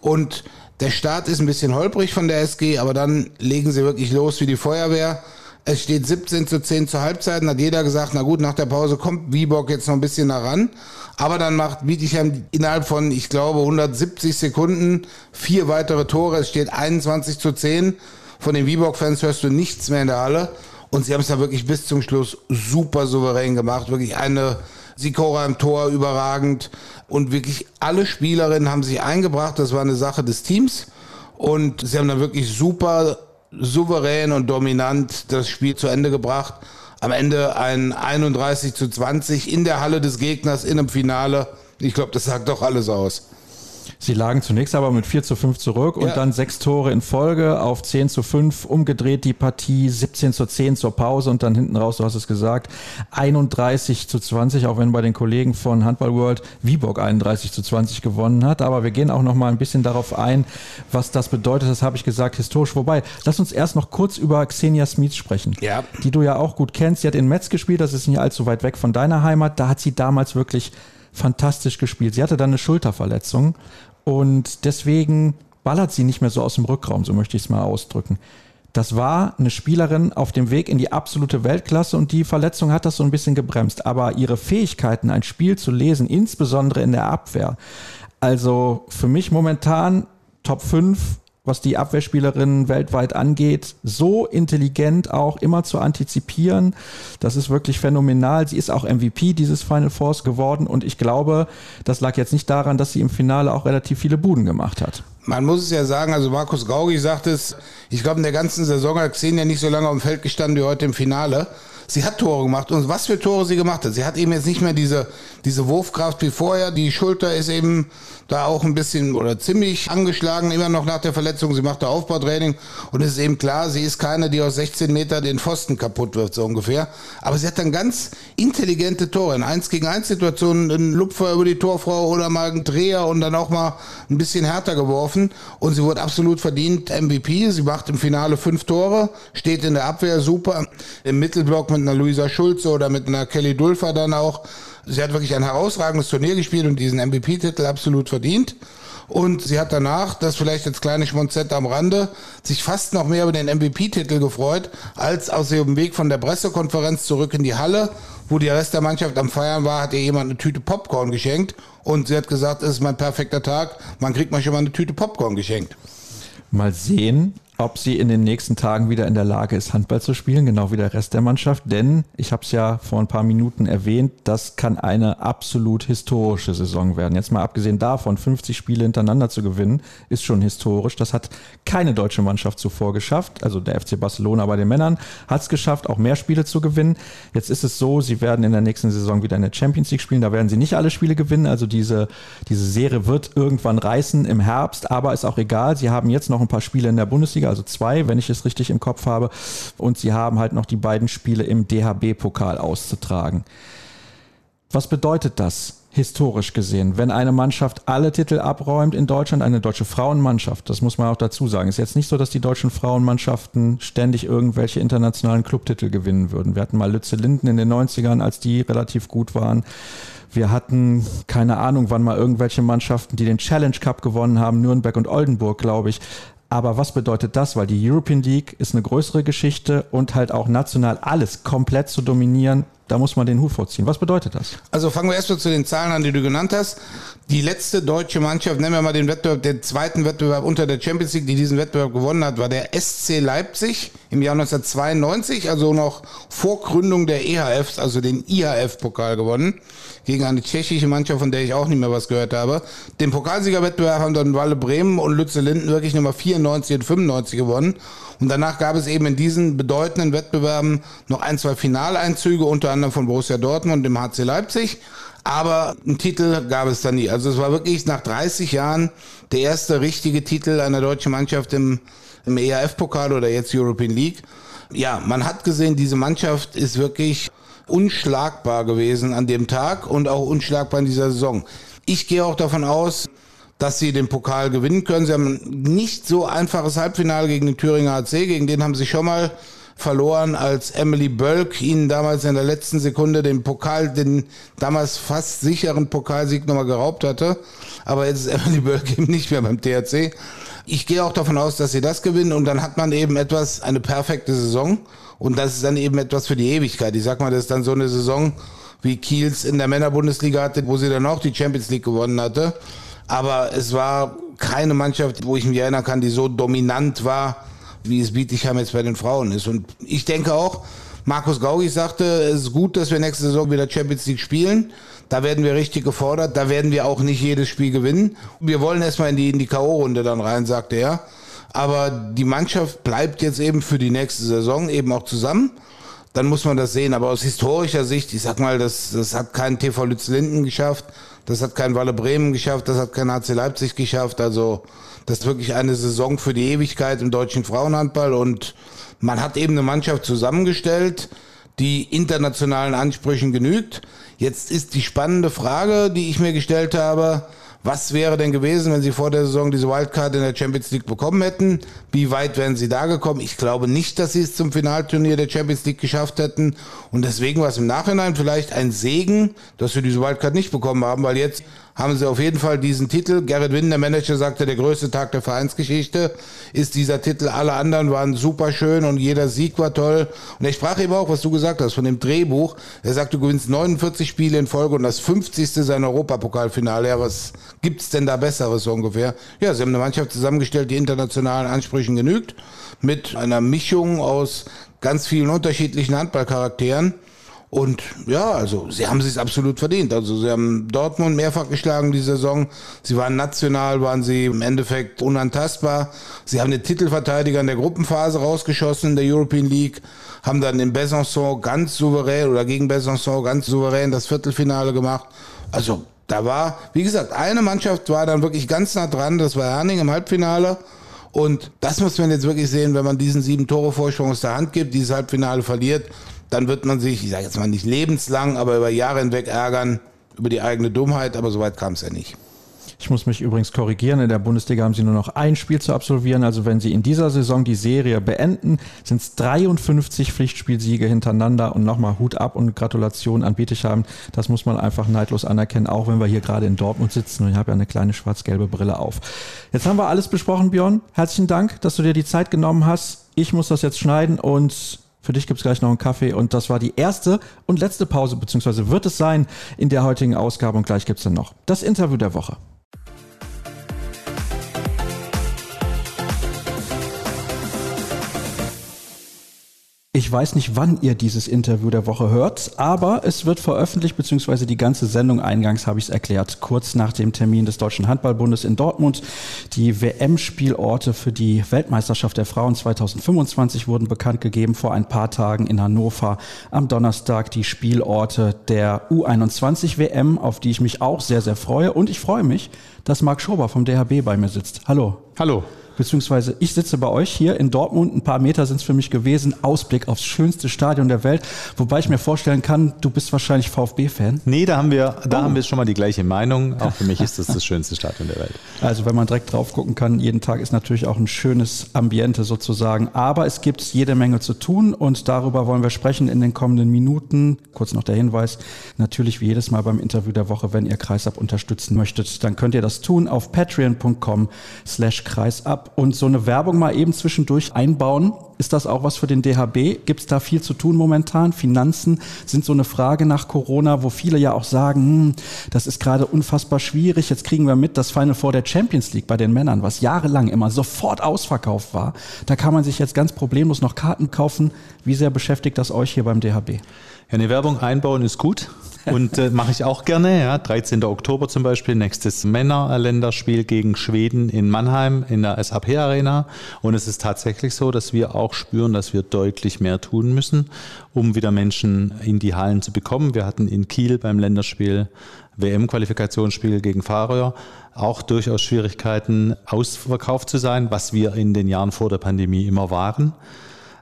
Und der Start ist ein bisschen holprig von der SG, aber dann legen sie wirklich los wie die Feuerwehr. Es steht 17 zu 10 zur Halbzeit. Dann hat jeder gesagt, na gut, nach der Pause kommt Viborg jetzt noch ein bisschen nah ran. Aber dann macht Bietigheim innerhalb von, ich glaube, 170 Sekunden vier weitere Tore. Es steht 21 zu 10. Von den Viborg-Fans hörst du nichts mehr in der Halle. Und sie haben es da wirklich bis zum Schluss super souverän gemacht. Wirklich eine Sikora im Tor überragend. Und wirklich alle Spielerinnen haben sich eingebracht. Das war eine Sache des Teams. Und sie haben dann wirklich super souverän und dominant das Spiel zu Ende gebracht. Am Ende ein 31 zu 20 in der Halle des Gegners in einem Finale. Ich glaube, das sagt doch alles aus.
Sie lagen zunächst aber mit 4 zu 5 zurück und ja. dann sechs Tore in Folge auf 10 zu 5 umgedreht die Partie, 17 zu 10 zur Pause und dann hinten raus, du hast es gesagt, 31 zu 20, auch wenn bei den Kollegen von Handball World Viborg 31 zu 20 gewonnen hat. Aber wir gehen auch noch mal ein bisschen darauf ein, was das bedeutet. Das habe ich gesagt, historisch. Wobei, lass uns erst noch kurz über Xenia Smith sprechen, ja. die du ja auch gut kennst. Sie hat in Metz gespielt, das ist nicht allzu weit weg von deiner Heimat. Da hat sie damals wirklich fantastisch gespielt. Sie hatte dann eine Schulterverletzung und deswegen ballert sie nicht mehr so aus dem Rückraum, so möchte ich es mal ausdrücken. Das war eine Spielerin auf dem Weg in die absolute Weltklasse und die Verletzung hat das so ein bisschen gebremst. Aber ihre Fähigkeiten, ein Spiel zu lesen, insbesondere in der Abwehr, also für mich momentan Top 5 was die Abwehrspielerinnen weltweit angeht, so intelligent auch immer zu antizipieren. Das ist wirklich phänomenal. Sie ist auch MVP dieses Final Force geworden und ich glaube, das lag jetzt nicht daran, dass sie im Finale auch relativ viele Buden gemacht hat.
Man muss es ja sagen, also Markus Gaugi sagt es, ich glaube in der ganzen Saison hat Xenia nicht so lange auf dem Feld gestanden wie heute im Finale. Sie hat Tore gemacht und was für Tore sie gemacht hat. Sie hat eben jetzt nicht mehr diese, diese Wurfkraft wie vorher. Die Schulter ist eben da auch ein bisschen oder ziemlich angeschlagen, immer noch nach der Verletzung. Sie macht da Aufbautraining und es ist eben klar, sie ist keine, die aus 16 Metern den Pfosten kaputt wirft, so ungefähr. Aber sie hat dann ganz intelligente Tore. In 1 gegen 1 Situationen, ein Lupfer über die Torfrau oder mal ein Dreher und dann auch mal ein bisschen härter geworfen. Und sie wurde absolut verdient MVP. Sie macht im Finale fünf Tore, steht in der Abwehr super. Im Mittelblock mit einer Luisa Schulze oder mit einer Kelly Dulfer dann auch Sie hat wirklich ein herausragendes Turnier gespielt und diesen MVP-Titel absolut verdient. Und sie hat danach, das vielleicht als kleine Schmonzette am Rande, sich fast noch mehr über den MVP-Titel gefreut, als aus ihrem Weg von der Pressekonferenz zurück in die Halle, wo der Rest der Mannschaft am Feiern war, hat ihr jemand eine Tüte Popcorn geschenkt. Und sie hat gesagt, es ist mein perfekter Tag, man kriegt mal schon mal eine Tüte Popcorn geschenkt.
Mal sehen, ob sie in den nächsten Tagen wieder in der Lage ist, Handball zu spielen, genau wie der Rest der Mannschaft. Denn, ich habe es ja vor ein paar Minuten erwähnt, das kann eine absolut historische Saison werden. Jetzt mal abgesehen davon, 50 Spiele hintereinander zu gewinnen, ist schon historisch. Das hat keine deutsche Mannschaft zuvor geschafft. Also der FC Barcelona bei den Männern hat es geschafft, auch mehr Spiele zu gewinnen. Jetzt ist es so, sie werden in der nächsten Saison wieder in der Champions League spielen. Da werden sie nicht alle Spiele gewinnen. Also diese, diese Serie wird irgendwann reißen im Herbst, aber ist auch egal. Sie haben jetzt noch ein paar Spiele in der Bundesliga also zwei, wenn ich es richtig im Kopf habe. Und sie haben halt noch die beiden Spiele im DHB-Pokal auszutragen. Was bedeutet das? historisch gesehen, wenn eine Mannschaft alle Titel abräumt in Deutschland, eine deutsche Frauenmannschaft, das muss man auch dazu sagen, ist jetzt nicht so, dass die deutschen Frauenmannschaften ständig irgendwelche internationalen Clubtitel gewinnen würden. Wir hatten mal Lütze Linden in den 90ern, als die relativ gut waren. Wir hatten keine Ahnung, wann mal irgendwelche Mannschaften, die den Challenge Cup gewonnen haben, Nürnberg und Oldenburg, glaube ich. Aber was bedeutet das? Weil die European League ist eine größere Geschichte und halt auch national alles komplett zu dominieren, da muss man den Hut vorziehen. Was bedeutet das?
Also fangen wir erstmal zu den Zahlen an, die du genannt hast. Die letzte deutsche Mannschaft, nennen wir mal den Wettbewerb, den zweiten Wettbewerb unter der Champions League, die diesen Wettbewerb gewonnen hat, war der SC Leipzig im Jahr 1992, also noch vor Gründung der EHF, also den IHF-Pokal gewonnen, gegen eine tschechische Mannschaft, von der ich auch nicht mehr was gehört habe. Den Pokalsiegerwettbewerb haben dann Walle Bremen und Lütze Linden wirklich Nummer 94 und 95 gewonnen. Und danach gab es eben in diesen bedeutenden Wettbewerben noch ein, zwei Finaleinzüge, unter anderem von Borussia Dortmund und dem HC Leipzig. Aber einen Titel gab es da nie. Also es war wirklich nach 30 Jahren der erste richtige Titel einer deutschen Mannschaft im, im ERF-Pokal oder jetzt European League. Ja, man hat gesehen, diese Mannschaft ist wirklich unschlagbar gewesen an dem Tag und auch unschlagbar in dieser Saison. Ich gehe auch davon aus, dass sie den Pokal gewinnen können. Sie haben nicht so einfaches Halbfinale gegen den Thüringer AC, gegen den haben sie schon mal verloren, als Emily Bölk ihnen damals in der letzten Sekunde den Pokal, den damals fast sicheren Pokalsieg nochmal geraubt hatte. Aber jetzt ist Emily Bölk eben nicht mehr beim THC. Ich gehe auch davon aus, dass sie das gewinnen und dann hat man eben etwas, eine perfekte Saison und das ist dann eben etwas für die Ewigkeit. Ich sag mal, das ist dann so eine Saison, wie Kiels in der Männerbundesliga hatte, wo sie dann auch die Champions League gewonnen hatte. Aber es war keine Mannschaft, wo ich mich erinnern kann, die so dominant war, wie es Bietigheim jetzt bei den Frauen ist. Und ich denke auch, Markus Gaugi sagte, es ist gut, dass wir nächste Saison wieder Champions League spielen. Da werden wir richtig gefordert. Da werden wir auch nicht jedes Spiel gewinnen. Wir wollen erstmal in die, in die K.O.-Runde dann rein, sagte er. Aber die Mannschaft bleibt jetzt eben für die nächste Saison eben auch zusammen. Dann muss man das sehen. Aber aus historischer Sicht, ich sag mal, das, das hat kein TV Lütz Linden geschafft. Das hat kein Walle Bremen geschafft. Das hat kein HC Leipzig geschafft. Also, das ist wirklich eine Saison für die Ewigkeit im deutschen Frauenhandball und man hat eben eine Mannschaft zusammengestellt, die internationalen Ansprüchen genügt. Jetzt ist die spannende Frage, die ich mir gestellt habe, was wäre denn gewesen, wenn sie vor der Saison diese Wildcard in der Champions League bekommen hätten? Wie weit wären sie da gekommen? Ich glaube nicht, dass sie es zum Finalturnier der Champions League geschafft hätten. Und deswegen war es im Nachhinein vielleicht ein Segen, dass sie diese Wildcard nicht bekommen haben, weil jetzt haben sie auf jeden Fall diesen Titel. Gerrit Winn, der Manager, sagte, der größte Tag der Vereinsgeschichte ist dieser Titel. Alle anderen waren super schön und jeder Sieg war toll. Und er sprach eben auch, was du gesagt hast, von dem Drehbuch. Er sagt, du gewinnst 49 Spiele in Folge und das 50. sein Europapokalfinale. Ja, was gibt's denn da Besseres ungefähr? Ja, sie haben eine Mannschaft zusammengestellt, die internationalen Ansprüchen genügt, mit einer Mischung aus ganz vielen unterschiedlichen Handballcharakteren. Und ja, also sie haben es absolut verdient. Also sie haben Dortmund mehrfach geschlagen die Saison. Sie waren national, waren sie im Endeffekt unantastbar. Sie haben den Titelverteidiger in der Gruppenphase rausgeschossen in der European League, haben dann in Besançon ganz souverän oder gegen Besançon ganz souverän das Viertelfinale gemacht. Also da war, wie gesagt, eine Mannschaft war dann wirklich ganz nah dran. Das war Herning im Halbfinale. Und das muss man jetzt wirklich sehen, wenn man diesen sieben Tore Vorsprung aus der Hand gibt, dieses Halbfinale verliert dann wird man sich, ich sage jetzt mal nicht lebenslang, aber über Jahre hinweg ärgern über die eigene Dummheit, aber soweit kam es ja nicht.
Ich muss mich übrigens korrigieren. In der Bundesliga haben sie nur noch ein Spiel zu absolvieren. Also wenn sie in dieser Saison die Serie beenden, sind es 53 Pflichtspielsiege hintereinander und nochmal Hut ab und Gratulation an Bietigheim. Das muss man einfach neidlos anerkennen, auch wenn wir hier gerade in Dortmund sitzen und ich habe ja eine kleine schwarz-gelbe Brille auf. Jetzt haben wir alles besprochen, Björn. Herzlichen Dank, dass du dir die Zeit genommen hast. Ich muss das jetzt schneiden und für dich gibt's gleich noch einen Kaffee und das war die erste und letzte Pause, beziehungsweise wird es sein in der heutigen Ausgabe und gleich gibt's dann noch das Interview der Woche. Ich weiß nicht, wann ihr dieses Interview der Woche hört, aber es wird veröffentlicht, beziehungsweise die ganze Sendung eingangs habe ich es erklärt, kurz nach dem Termin des Deutschen Handballbundes in Dortmund. Die WM-Spielorte für die Weltmeisterschaft der Frauen 2025 wurden bekannt gegeben vor ein paar Tagen in Hannover. Am Donnerstag die Spielorte der U21 WM, auf die ich mich auch sehr, sehr freue. Und ich freue mich, dass Marc Schober vom DHB bei mir sitzt. Hallo.
Hallo
beziehungsweise ich sitze bei euch hier in Dortmund, ein paar Meter sind es für mich gewesen, Ausblick aufs schönste Stadion der Welt, wobei ich mir vorstellen kann, du bist wahrscheinlich VfB-Fan.
Nee, da haben wir, da oh. haben wir schon mal die gleiche Meinung. Auch für mich ist das das schönste Stadion der Welt.
Also wenn man direkt drauf gucken kann, jeden Tag ist natürlich auch ein schönes Ambiente sozusagen, aber es gibt jede Menge zu tun und darüber wollen wir sprechen in den kommenden Minuten. Kurz noch der Hinweis, natürlich wie jedes Mal beim Interview der Woche, wenn ihr Kreisab unterstützen möchtet, dann könnt ihr das tun auf patreon.com slash kreisab und so eine Werbung mal eben zwischendurch einbauen. Ist das auch was für den DHB? Gibt es da viel zu tun momentan? Finanzen sind so eine Frage nach Corona, wo viele ja auch sagen, hm, das ist gerade unfassbar schwierig. Jetzt kriegen wir mit, das Final Four der Champions League bei den Männern, was jahrelang immer sofort ausverkauft war. Da kann man sich jetzt ganz problemlos noch Karten kaufen. Wie sehr beschäftigt das euch hier beim DHB?
Ja, eine Werbung einbauen ist gut und äh, mache ich auch gerne. Ja. 13. Oktober zum Beispiel, nächstes Männerländerspiel gegen Schweden in Mannheim in der SAP Arena. Und es ist tatsächlich so, dass wir auch spüren, dass wir deutlich mehr tun müssen, um wieder Menschen in die Hallen zu bekommen. Wir hatten in Kiel beim Länderspiel WM-Qualifikationsspiel gegen Färöer auch durchaus Schwierigkeiten, ausverkauft zu sein, was wir in den Jahren vor der Pandemie immer waren.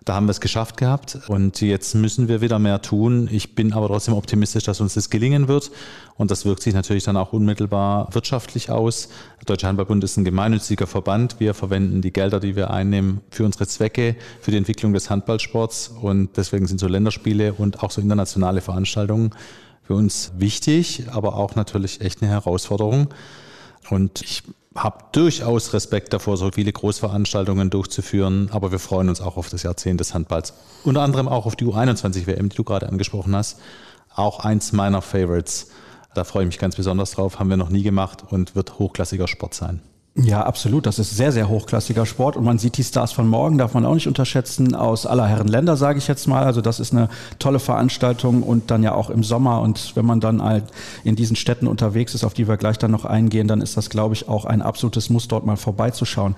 Da haben wir es geschafft gehabt und jetzt müssen wir wieder mehr tun. Ich bin aber trotzdem optimistisch, dass uns das gelingen wird und das wirkt sich natürlich dann auch unmittelbar wirtschaftlich aus. Der Deutsche Handballbund ist ein gemeinnütziger Verband. Wir verwenden die Gelder, die wir einnehmen, für unsere Zwecke, für die Entwicklung des Handballsports und deswegen sind so Länderspiele und auch so internationale Veranstaltungen für uns wichtig, aber auch natürlich echt eine Herausforderung. Und ich habe durchaus Respekt davor, so viele Großveranstaltungen durchzuführen, aber wir freuen uns auch auf das Jahrzehnt des Handballs. Unter anderem auch auf die U21-WM, die du gerade angesprochen hast. Auch eins meiner Favorites. Da freue ich mich ganz besonders drauf. Haben wir noch nie gemacht und wird hochklassiger Sport sein.
Ja, absolut. Das ist sehr, sehr hochklassiger Sport und man sieht die Stars von morgen, darf man auch nicht unterschätzen, aus aller Herren Länder, sage ich jetzt mal. Also das ist eine tolle Veranstaltung und dann ja auch im Sommer und wenn man dann halt in diesen Städten unterwegs ist, auf die wir gleich dann noch eingehen, dann ist das, glaube ich, auch ein absolutes Muss, dort mal vorbeizuschauen.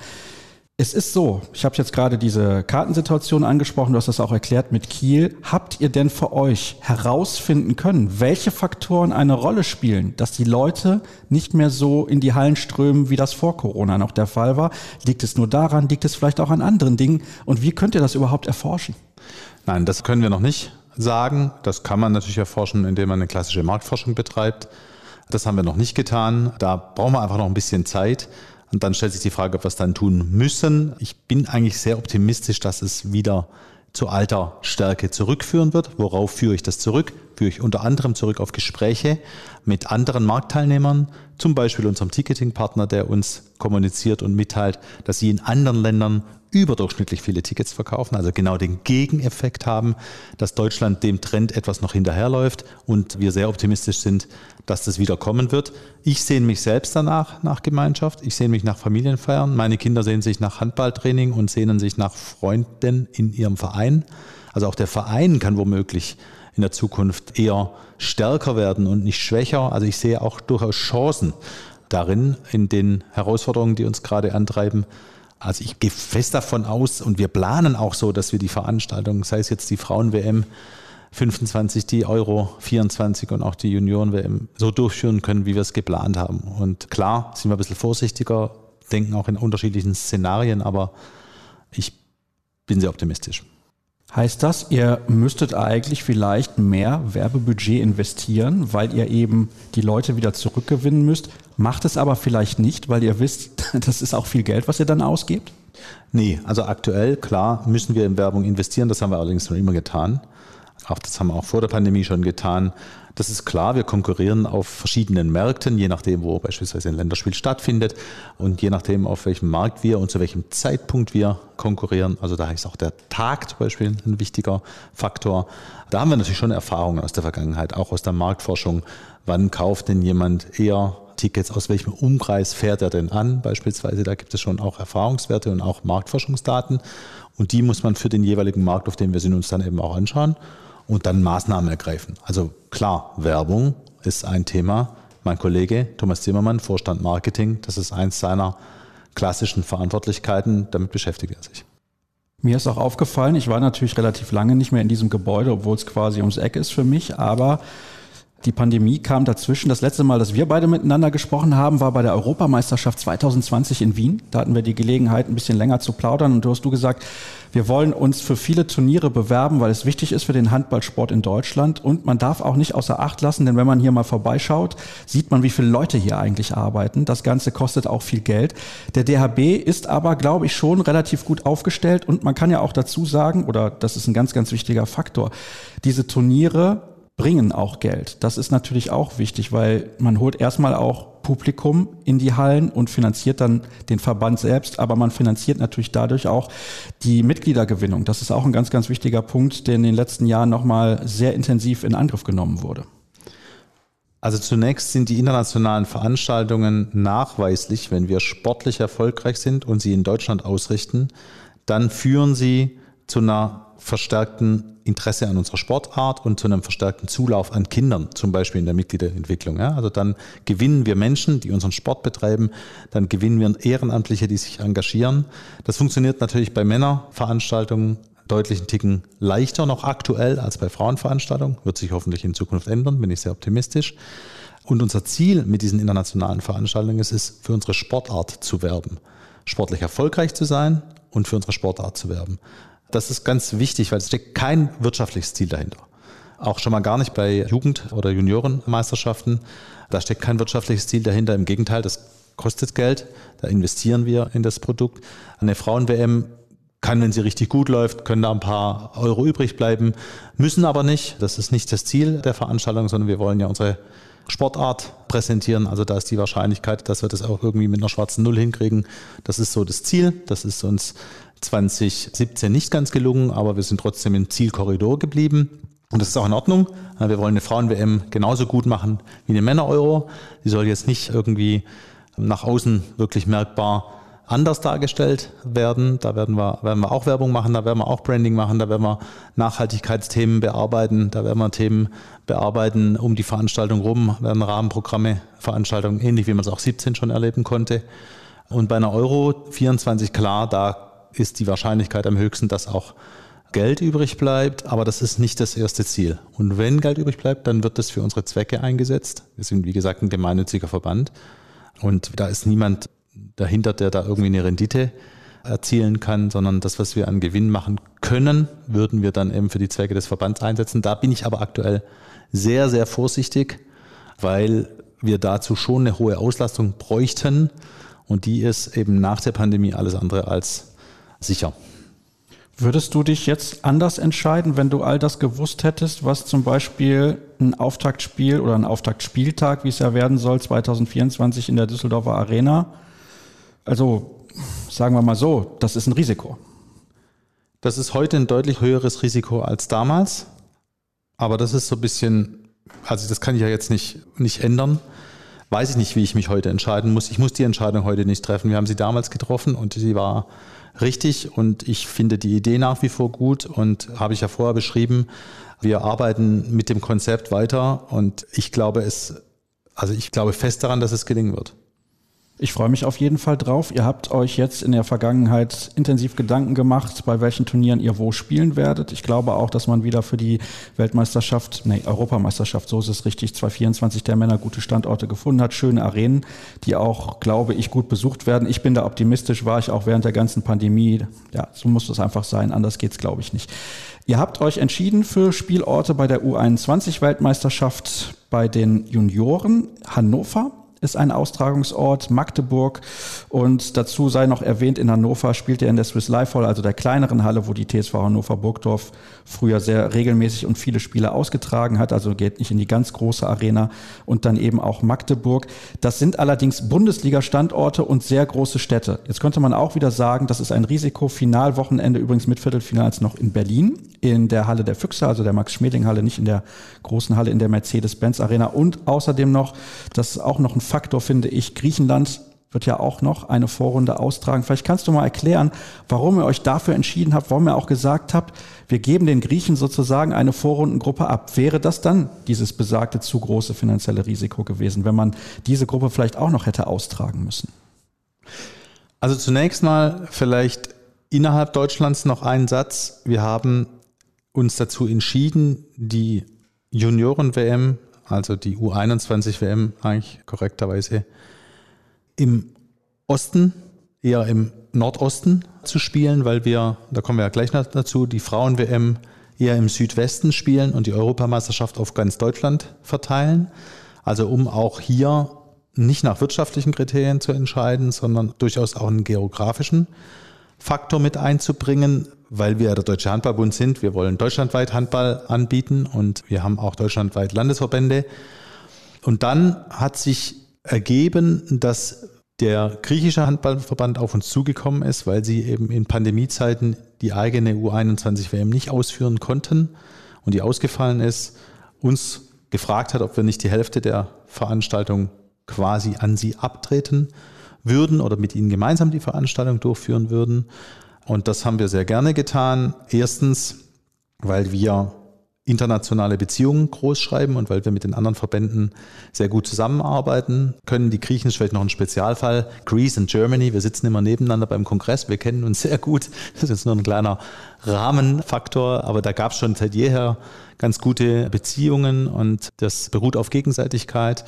Es ist so, ich habe jetzt gerade diese Kartensituation angesprochen, du hast das auch erklärt mit Kiel. Habt ihr denn für euch herausfinden können, welche Faktoren eine Rolle spielen, dass die Leute nicht mehr so in die Hallen strömen, wie das vor Corona noch der Fall war? Liegt es nur daran, liegt es vielleicht auch an anderen Dingen? Und wie könnt ihr das überhaupt erforschen?
Nein, das können wir noch nicht sagen. Das kann man natürlich erforschen, indem man eine klassische Marktforschung betreibt. Das haben wir noch nicht getan. Da brauchen wir einfach noch ein bisschen Zeit. Und dann stellt sich die Frage, ob wir es dann tun müssen. Ich bin eigentlich sehr optimistisch, dass es wieder zu alter Stärke zurückführen wird. Worauf führe ich das zurück? Führe ich unter anderem zurück auf Gespräche mit anderen Marktteilnehmern, zum Beispiel unserem Ticketing-Partner, der uns kommuniziert und mitteilt, dass sie in anderen Ländern überdurchschnittlich viele Tickets verkaufen, also genau den Gegeneffekt haben, dass Deutschland dem Trend etwas noch hinterherläuft und wir sehr optimistisch sind, dass das wieder kommen wird. Ich sehe mich selbst danach, nach Gemeinschaft. Ich sehe mich nach Familienfeiern. Meine Kinder sehen sich nach Handballtraining und sehnen sich nach Freunden in ihrem Verein. Also auch der Verein kann womöglich in der Zukunft eher stärker werden und nicht schwächer. Also ich sehe auch durchaus Chancen darin, in den Herausforderungen, die uns gerade antreiben, also ich gehe fest davon aus und wir planen auch so, dass wir die Veranstaltung, sei es jetzt die Frauen-WM 25, die Euro 24 und auch die Junioren-WM so durchführen können, wie wir es geplant haben. Und klar sind wir ein bisschen vorsichtiger, denken auch in unterschiedlichen Szenarien, aber ich bin sehr optimistisch.
Heißt das, ihr müsstet eigentlich vielleicht mehr Werbebudget investieren, weil ihr eben die Leute wieder zurückgewinnen müsst? Macht es aber vielleicht nicht, weil ihr wisst, das ist auch viel Geld, was ihr dann ausgebt?
Nee, also aktuell, klar, müssen wir in Werbung investieren. Das haben wir allerdings schon immer getan. Auch das haben wir auch vor der Pandemie schon getan. Das ist klar, wir konkurrieren auf verschiedenen Märkten, je nachdem, wo beispielsweise ein Länderspiel stattfindet und je nachdem, auf welchem Markt wir und zu welchem Zeitpunkt wir konkurrieren. Also da ist auch der Tag zum Beispiel ein wichtiger Faktor. Da haben wir natürlich schon Erfahrungen aus der Vergangenheit, auch aus der Marktforschung. Wann kauft denn jemand eher Tickets, aus welchem Umkreis fährt er denn an? Beispielsweise, da gibt es schon auch Erfahrungswerte und auch Marktforschungsdaten. Und die muss man für den jeweiligen Markt, auf dem wir sind, uns dann eben auch anschauen und dann Maßnahmen ergreifen. Also klar, Werbung ist ein Thema. Mein Kollege Thomas Zimmermann, Vorstand Marketing, das ist eins seiner klassischen Verantwortlichkeiten, damit beschäftigt er sich.
Mir ist auch aufgefallen, ich war natürlich relativ lange nicht mehr in diesem Gebäude, obwohl es quasi ums Eck ist für mich, aber die Pandemie kam dazwischen. Das letzte Mal, dass wir beide miteinander gesprochen haben, war bei der Europameisterschaft 2020 in Wien. Da hatten wir die Gelegenheit, ein bisschen länger zu plaudern. Und du hast du gesagt, wir wollen uns für viele Turniere bewerben, weil es wichtig ist für den Handballsport in Deutschland. Und man darf auch nicht außer Acht lassen, denn wenn man hier mal vorbeischaut, sieht man, wie viele Leute hier eigentlich arbeiten. Das Ganze kostet auch viel Geld. Der DHB ist aber, glaube ich, schon relativ gut aufgestellt. Und man kann ja auch dazu sagen, oder das ist ein ganz, ganz wichtiger Faktor, diese Turniere bringen auch Geld. Das ist natürlich auch wichtig, weil man holt erstmal auch Publikum in die Hallen und finanziert dann den Verband selbst, aber man finanziert natürlich dadurch auch die Mitgliedergewinnung. Das ist auch ein ganz, ganz wichtiger Punkt, der in den letzten Jahren nochmal sehr intensiv in Angriff genommen wurde.
Also zunächst sind die internationalen Veranstaltungen nachweislich, wenn wir sportlich erfolgreich sind und sie in Deutschland ausrichten, dann führen sie zu einer verstärkten Interesse an unserer Sportart und zu einem verstärkten Zulauf an Kindern, zum Beispiel in der Mitgliederentwicklung. Ja, also dann gewinnen wir Menschen, die unseren Sport betreiben, dann gewinnen wir Ehrenamtliche, die sich engagieren. Das funktioniert natürlich bei Männerveranstaltungen deutlichen Ticken leichter noch aktuell als bei Frauenveranstaltungen. Wird sich hoffentlich in Zukunft ändern, bin ich sehr optimistisch. Und unser Ziel mit diesen internationalen Veranstaltungen ist es, für unsere Sportart zu werben. Sportlich erfolgreich zu sein und für unsere Sportart zu werben. Das ist ganz wichtig, weil es steckt kein wirtschaftliches Ziel dahinter. Auch schon mal gar nicht bei Jugend- oder Juniorenmeisterschaften. Da steckt kein wirtschaftliches Ziel dahinter. Im Gegenteil, das kostet Geld. Da investieren wir in das Produkt. Eine Frauen-WM kann, wenn sie richtig gut läuft, können da ein paar Euro übrig bleiben, müssen aber nicht. Das ist nicht das Ziel der Veranstaltung, sondern wir wollen ja unsere Sportart präsentieren. Also da ist die Wahrscheinlichkeit, dass wir das auch irgendwie mit einer schwarzen Null hinkriegen. Das ist so das Ziel. Das ist uns 2017 nicht ganz gelungen, aber wir sind trotzdem im Zielkorridor geblieben. Und das ist auch in Ordnung. Wir wollen eine Frauen-WM genauso gut machen wie eine Männer-Euro. Die soll jetzt nicht irgendwie nach außen wirklich merkbar anders dargestellt werden. Da werden wir, werden wir auch Werbung machen, da werden wir auch Branding machen, da werden wir Nachhaltigkeitsthemen bearbeiten, da werden wir Themen bearbeiten um die Veranstaltung rum, werden Rahmenprogramme, Veranstaltungen, ähnlich wie man es auch 17 schon erleben konnte. Und bei einer Euro 24 klar, da ist die Wahrscheinlichkeit am höchsten, dass auch Geld übrig bleibt, aber das ist nicht das erste Ziel. Und wenn Geld übrig bleibt, dann wird das für unsere Zwecke eingesetzt. Wir sind, wie gesagt, ein gemeinnütziger Verband. Und da ist niemand dahinter, der da irgendwie eine Rendite erzielen kann, sondern das, was wir an Gewinn machen können, würden wir dann eben für die Zwecke des Verbands einsetzen. Da bin ich aber aktuell sehr, sehr vorsichtig, weil wir dazu schon eine hohe Auslastung bräuchten. Und die ist eben nach der Pandemie alles andere als sicher.
Würdest du dich jetzt anders entscheiden, wenn du all das gewusst hättest, was zum Beispiel ein Auftaktspiel oder ein Auftaktspieltag, wie es ja werden soll, 2024 in der Düsseldorfer Arena? Also sagen wir mal so, das ist ein Risiko.
Das ist heute ein deutlich höheres Risiko als damals. Aber das ist so ein bisschen, also das kann ich ja jetzt nicht, nicht ändern. Weiß ich nicht, wie ich mich heute entscheiden muss. Ich muss die Entscheidung heute nicht treffen. Wir haben sie damals getroffen und sie war richtig und ich finde die Idee nach wie vor gut und habe ich ja vorher beschrieben. Wir arbeiten mit dem Konzept weiter und ich glaube es, also ich glaube fest daran, dass es gelingen wird.
Ich freue mich auf jeden Fall drauf. Ihr habt euch jetzt in der Vergangenheit intensiv Gedanken gemacht, bei welchen Turnieren ihr wo spielen werdet. Ich glaube auch, dass man wieder für die Weltmeisterschaft, nee, Europameisterschaft, so ist es richtig, 2024 der Männer gute Standorte gefunden hat, schöne Arenen, die auch, glaube ich, gut besucht werden. Ich bin da optimistisch, war ich auch während der ganzen Pandemie. Ja, so muss es einfach sein, anders geht's, glaube ich, nicht. Ihr habt euch entschieden für Spielorte bei der U21 Weltmeisterschaft bei den Junioren Hannover ist ein Austragungsort, Magdeburg und dazu sei noch erwähnt, in Hannover spielt er in der Swiss Life Hall, also der kleineren Halle, wo die TSV Hannover Burgdorf früher sehr regelmäßig und viele Spiele ausgetragen hat, also geht nicht in die ganz große Arena und dann eben auch Magdeburg. Das sind allerdings Bundesliga-Standorte und sehr große Städte. Jetzt könnte man auch wieder sagen, das ist ein Risiko. Finalwochenende übrigens mit Viertelfinals noch in Berlin, in der Halle der Füchse, also der Max-Schmeling-Halle, nicht in der großen Halle in der Mercedes-Benz Arena und außerdem noch, das ist auch noch ein Faktor, finde ich. Griechenland wird ja auch noch eine Vorrunde austragen. Vielleicht kannst du mal erklären, warum ihr euch dafür entschieden habt, warum ihr auch gesagt habt, wir geben den Griechen sozusagen eine Vorrundengruppe ab. Wäre das dann dieses besagte zu große finanzielle Risiko gewesen, wenn man diese Gruppe vielleicht auch noch hätte austragen müssen?
Also zunächst mal vielleicht innerhalb Deutschlands noch einen Satz. Wir haben uns dazu entschieden, die Junioren-WM also die U21 WM eigentlich korrekterweise im Osten, eher im Nordosten zu spielen, weil wir, da kommen wir ja gleich noch dazu, die Frauen-WM eher im Südwesten spielen und die Europameisterschaft auf ganz Deutschland verteilen. Also um auch hier nicht nach wirtschaftlichen Kriterien zu entscheiden, sondern durchaus auch einen geografischen Faktor mit einzubringen, weil wir der Deutsche Handballbund sind. Wir wollen deutschlandweit Handball anbieten und wir haben auch deutschlandweit Landesverbände. Und dann hat sich ergeben, dass der griechische Handballverband auf uns zugekommen ist, weil sie eben in Pandemiezeiten die eigene U21 WM nicht ausführen konnten und die ausgefallen ist, uns gefragt hat, ob wir nicht die Hälfte der Veranstaltung quasi an sie abtreten würden oder mit ihnen gemeinsam die Veranstaltung durchführen würden. Und das haben wir sehr gerne getan. Erstens, weil wir internationale Beziehungen groß schreiben und weil wir mit den anderen Verbänden sehr gut zusammenarbeiten können. Die Griechen ist vielleicht noch ein Spezialfall. Greece und Germany, wir sitzen immer nebeneinander beim Kongress, wir kennen uns sehr gut. Das ist jetzt nur ein kleiner Rahmenfaktor, aber da gab es schon seit jeher ganz gute Beziehungen und das beruht auf Gegenseitigkeit.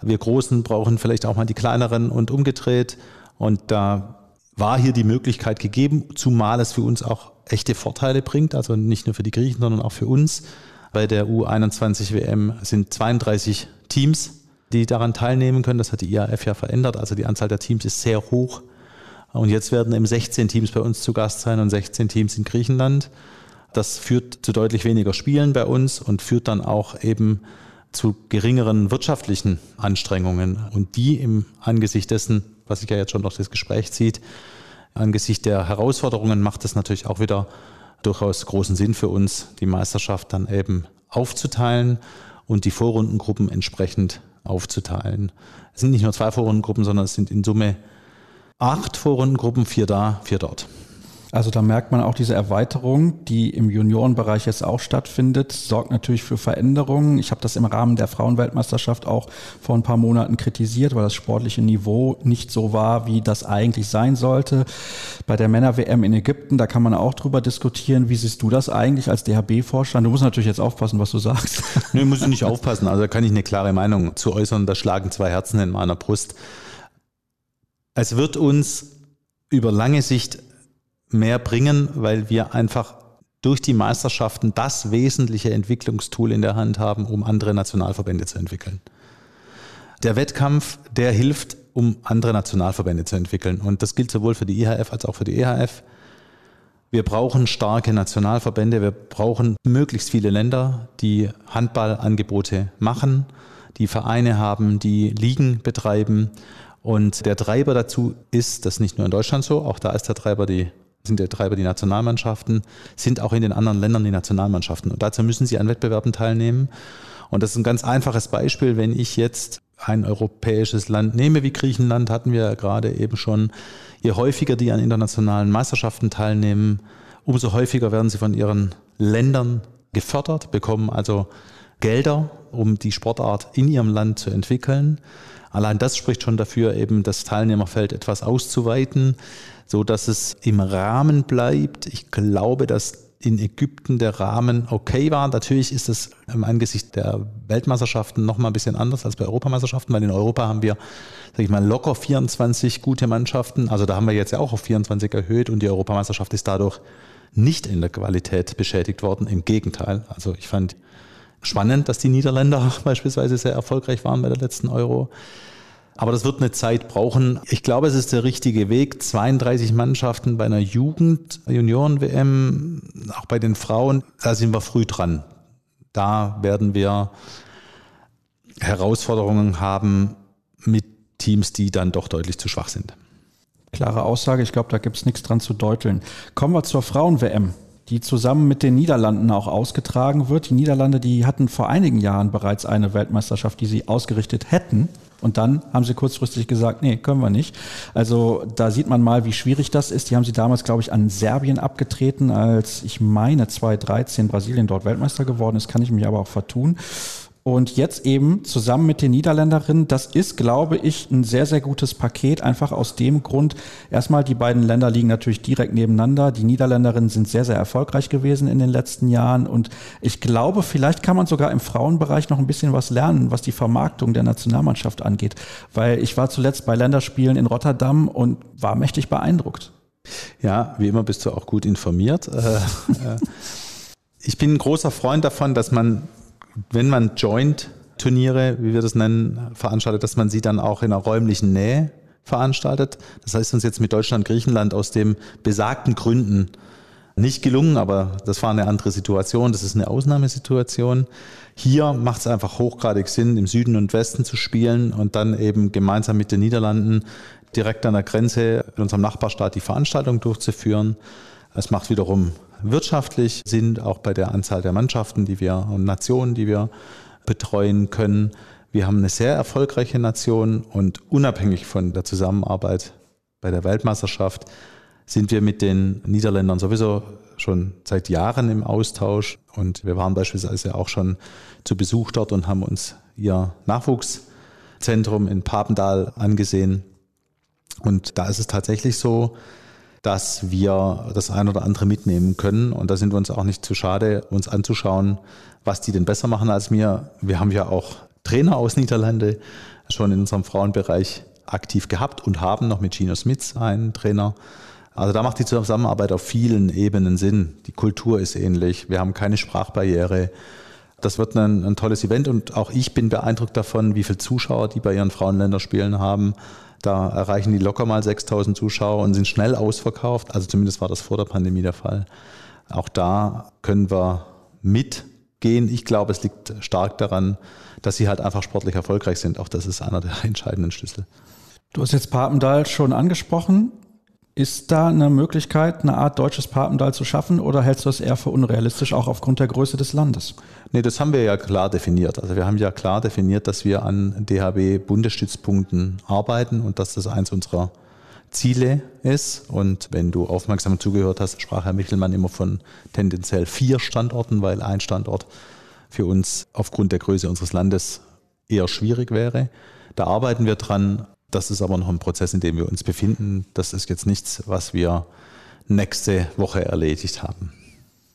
Wir Großen brauchen vielleicht auch mal die kleineren und umgedreht. Und da war hier die Möglichkeit gegeben, zumal es für uns auch echte Vorteile bringt, also nicht nur für die Griechen, sondern auch für uns. Bei der U21 WM sind 32 Teams, die daran teilnehmen können. Das hat die IAF ja verändert. Also die Anzahl der Teams ist sehr hoch. Und jetzt werden eben 16 Teams bei uns zu Gast sein und 16 Teams in Griechenland. Das führt zu deutlich weniger Spielen bei uns und führt dann auch eben zu geringeren wirtschaftlichen Anstrengungen. Und die im Angesicht dessen, was sich ja jetzt schon durch das Gespräch zieht, angesichts der Herausforderungen macht es natürlich auch wieder durchaus großen Sinn für uns, die Meisterschaft dann eben aufzuteilen und die Vorrundengruppen entsprechend aufzuteilen. Es sind nicht nur zwei Vorrundengruppen, sondern es sind in Summe acht Vorrundengruppen, vier da, vier dort.
Also da merkt man auch diese Erweiterung, die im Juniorenbereich jetzt auch stattfindet, sorgt natürlich für Veränderungen. Ich habe das im Rahmen der Frauenweltmeisterschaft auch vor ein paar Monaten kritisiert, weil das sportliche Niveau nicht so war, wie das eigentlich sein sollte. Bei der Männer-WM in Ägypten, da kann man auch drüber diskutieren. Wie siehst du das eigentlich als DHB-Vorstand? Du musst natürlich jetzt aufpassen, was du sagst.
Nee, muss ich nicht aufpassen. Also da kann ich eine klare Meinung zu äußern. Da schlagen zwei Herzen in meiner Brust. Es wird uns über lange Sicht mehr bringen, weil wir einfach durch die Meisterschaften das wesentliche Entwicklungstool in der Hand haben, um andere Nationalverbände zu entwickeln. Der Wettkampf, der hilft, um andere Nationalverbände zu entwickeln. Und das gilt sowohl für die IHF als auch für die EHF. Wir brauchen starke Nationalverbände. Wir brauchen möglichst viele Länder, die Handballangebote machen, die Vereine haben, die Ligen betreiben. Und der Treiber dazu ist, das nicht nur in Deutschland so, auch da ist der Treiber die sind der Treiber die Nationalmannschaften, sind auch in den anderen Ländern die Nationalmannschaften. Und dazu müssen sie an Wettbewerben teilnehmen. Und das ist ein ganz einfaches Beispiel, wenn ich jetzt ein europäisches Land nehme wie Griechenland, hatten wir ja gerade eben schon, je häufiger die an internationalen Meisterschaften teilnehmen, umso häufiger werden sie von ihren Ländern gefördert, bekommen also Gelder, um die Sportart in ihrem Land zu entwickeln. Allein das spricht schon dafür, eben das Teilnehmerfeld etwas auszuweiten so dass es im Rahmen bleibt. Ich glaube, dass in Ägypten der Rahmen okay war. Natürlich ist es im Angesicht der Weltmeisterschaften noch mal ein bisschen anders als bei Europameisterschaften, weil in Europa haben wir, sage ich mal, locker 24 gute Mannschaften. Also da haben wir jetzt ja auch auf 24 erhöht und die Europameisterschaft ist dadurch nicht in der Qualität beschädigt worden. Im Gegenteil. Also ich fand spannend, dass die Niederländer beispielsweise sehr erfolgreich waren bei der letzten Euro. Aber das wird eine Zeit brauchen. Ich glaube, es ist der richtige Weg. 32 Mannschaften bei einer Jugend-Junioren-WM, auch bei den Frauen, da sind wir früh dran. Da werden wir Herausforderungen haben mit Teams, die dann doch deutlich zu schwach sind.
Klare Aussage, ich glaube, da gibt es nichts dran zu deuteln. Kommen wir zur Frauen-WM die zusammen mit den Niederlanden auch ausgetragen wird. Die Niederlande, die hatten vor einigen Jahren bereits eine Weltmeisterschaft, die sie ausgerichtet hätten. Und dann haben sie kurzfristig gesagt, nee, können wir nicht. Also da sieht man mal, wie schwierig das ist. Die haben sie damals, glaube ich, an Serbien abgetreten, als ich meine 2013 Brasilien dort Weltmeister geworden ist, kann ich mich aber auch vertun. Und jetzt eben zusammen mit den Niederländerinnen, das ist, glaube ich, ein sehr, sehr gutes Paket. Einfach aus dem Grund, erstmal, die beiden Länder liegen natürlich direkt nebeneinander. Die Niederländerinnen sind sehr, sehr erfolgreich gewesen in den letzten Jahren. Und ich glaube, vielleicht kann man sogar im Frauenbereich noch ein bisschen was lernen, was die Vermarktung der Nationalmannschaft angeht. Weil ich war zuletzt bei Länderspielen in Rotterdam und war mächtig beeindruckt.
Ja, wie immer bist du auch gut informiert. Äh, äh, ich bin ein großer Freund davon, dass man wenn man Joint-Turniere, wie wir das nennen, veranstaltet, dass man sie dann auch in einer räumlichen Nähe veranstaltet. Das heißt uns jetzt mit Deutschland, Griechenland aus dem besagten Gründen nicht gelungen, aber das war eine andere Situation, das ist eine Ausnahmesituation. Hier macht es einfach hochgradig Sinn, im Süden und Westen zu spielen und dann eben gemeinsam mit den Niederlanden direkt an der Grenze in unserem Nachbarstaat die Veranstaltung durchzuführen. Es macht wiederum wirtschaftlich Sinn, auch bei der Anzahl der Mannschaften, die wir und Nationen, die wir betreuen können. Wir haben eine sehr erfolgreiche Nation und unabhängig von der Zusammenarbeit bei der Weltmeisterschaft sind wir mit den Niederländern sowieso schon seit Jahren im Austausch und wir waren beispielsweise auch schon zu Besuch dort und haben uns ihr Nachwuchszentrum in Papendal angesehen. Und da ist es tatsächlich so, dass wir das ein oder andere mitnehmen können. Und da sind wir uns auch nicht zu schade, uns anzuschauen, was die denn besser machen als mir. Wir haben ja auch Trainer aus Niederlande schon in unserem Frauenbereich aktiv gehabt und haben noch mit Gino Smits einen Trainer Also da macht die Zusammenarbeit auf vielen Ebenen Sinn. Die Kultur ist ähnlich, wir haben keine Sprachbarriere. Das wird ein, ein tolles Event und auch ich bin beeindruckt davon, wie viele Zuschauer die bei ihren Frauenländerspielen haben. Da erreichen die locker mal 6000 Zuschauer und sind schnell ausverkauft. Also zumindest war das vor der Pandemie der Fall. Auch da können wir mitgehen. Ich glaube, es liegt stark daran, dass sie halt einfach sportlich erfolgreich sind. Auch das ist einer der entscheidenden Schlüssel.
Du hast jetzt Papendal schon angesprochen. Ist da eine Möglichkeit, eine Art deutsches Papendal zu schaffen oder hältst du das eher für unrealistisch, auch aufgrund der Größe des Landes?
Nee, das haben wir ja klar definiert. Also wir haben ja klar definiert, dass wir an DHB-Bundesstützpunkten arbeiten und dass das eins unserer Ziele ist. Und wenn du aufmerksam zugehört hast, sprach Herr Michelmann immer von tendenziell vier Standorten, weil ein Standort für uns aufgrund der Größe unseres Landes eher schwierig wäre. Da arbeiten wir dran. Das ist aber noch ein Prozess, in dem wir uns befinden. Das ist jetzt nichts, was wir nächste Woche erledigt haben.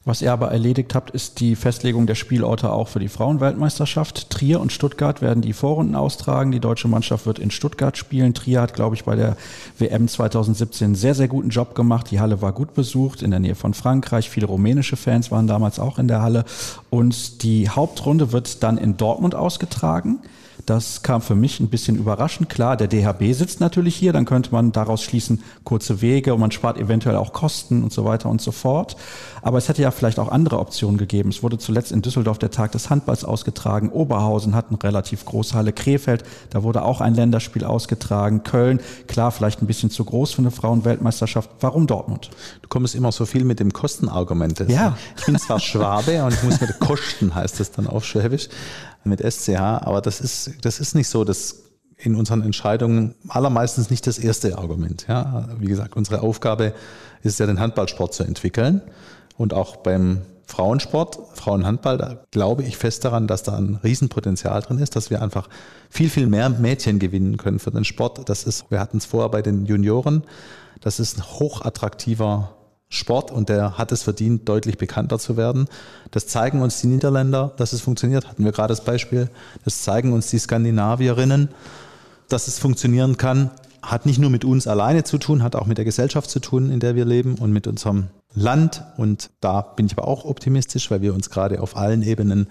Was ihr aber erledigt habt, ist die Festlegung der Spielorte auch für die Frauenweltmeisterschaft. Trier und Stuttgart werden die Vorrunden austragen. Die deutsche Mannschaft wird in Stuttgart spielen. Trier hat, glaube ich, bei der WM 2017 einen sehr, sehr guten Job gemacht. Die Halle war gut besucht in der Nähe von Frankreich. Viele rumänische Fans waren damals auch in der Halle. Und die Hauptrunde wird dann in Dortmund ausgetragen. Das kam für mich ein bisschen überraschend. Klar, der DHB sitzt natürlich hier, dann könnte man daraus schließen, kurze Wege und man spart eventuell auch Kosten und so weiter und so fort. Aber es hätte ja vielleicht auch andere Optionen gegeben. Es wurde zuletzt in Düsseldorf der Tag des Handballs ausgetragen. Oberhausen hat eine relativ große Halle. Krefeld, da wurde auch ein Länderspiel ausgetragen. Köln, klar, vielleicht ein bisschen zu groß für eine Frauenweltmeisterschaft. Warum Dortmund?
Du kommst immer so viel mit dem Kostenargument.
Ja.
Ich bin zwar Schwabe und ich muss mit Kosten, heißt das dann auf Schwäbisch, mit SCH, aber das ist, das ist nicht so, dass in unseren Entscheidungen allermeistens nicht das erste Argument. Ja, wie gesagt, unsere Aufgabe ist ja, den Handballsport zu entwickeln. Und auch beim Frauensport, Frauenhandball, da glaube ich fest daran, dass da ein Riesenpotenzial drin ist, dass wir einfach viel, viel mehr Mädchen gewinnen können für den Sport. Das ist, wir hatten es vorher bei den Junioren, das ist ein hochattraktiver Sport und der hat es verdient, deutlich bekannter zu werden. Das zeigen uns die Niederländer, dass es funktioniert. Hatten wir gerade das Beispiel. Das zeigen uns die Skandinavierinnen, dass es funktionieren kann. Hat nicht nur mit uns alleine zu tun, hat auch mit der Gesellschaft zu tun, in der wir leben und mit unserem Land. Und da bin ich aber auch optimistisch, weil wir uns gerade auf allen Ebenen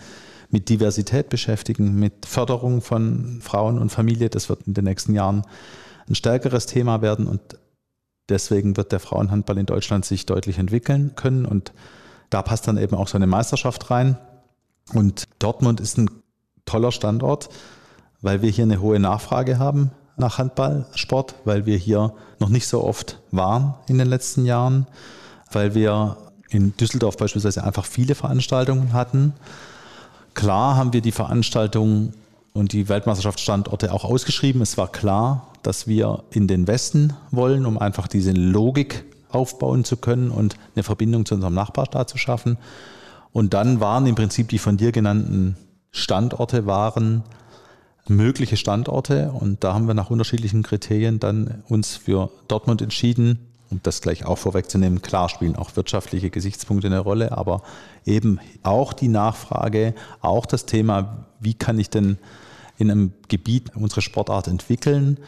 mit Diversität beschäftigen, mit Förderung von Frauen und Familie. Das wird in den nächsten Jahren ein stärkeres Thema werden und Deswegen wird der Frauenhandball in Deutschland sich deutlich entwickeln können und da passt dann eben auch so eine Meisterschaft rein. Und Dortmund ist ein toller Standort, weil wir hier eine hohe Nachfrage haben nach Handballsport, weil wir hier noch nicht so oft waren in den letzten Jahren, weil wir in Düsseldorf beispielsweise einfach viele Veranstaltungen hatten. Klar haben wir die Veranstaltungen und die Weltmeisterschaftsstandorte auch ausgeschrieben. Es war klar, dass wir in den Westen wollen, um einfach diese Logik aufbauen zu können und eine Verbindung zu unserem Nachbarstaat zu schaffen. Und dann waren im Prinzip die von dir genannten Standorte waren mögliche Standorte und da haben wir nach unterschiedlichen Kriterien dann uns für Dortmund entschieden, um das gleich auch vorwegzunehmen. Klar spielen auch wirtschaftliche Gesichtspunkte eine Rolle, aber eben auch die Nachfrage, auch das Thema, wie kann ich denn in einem Gebiet unsere Sportart entwickeln.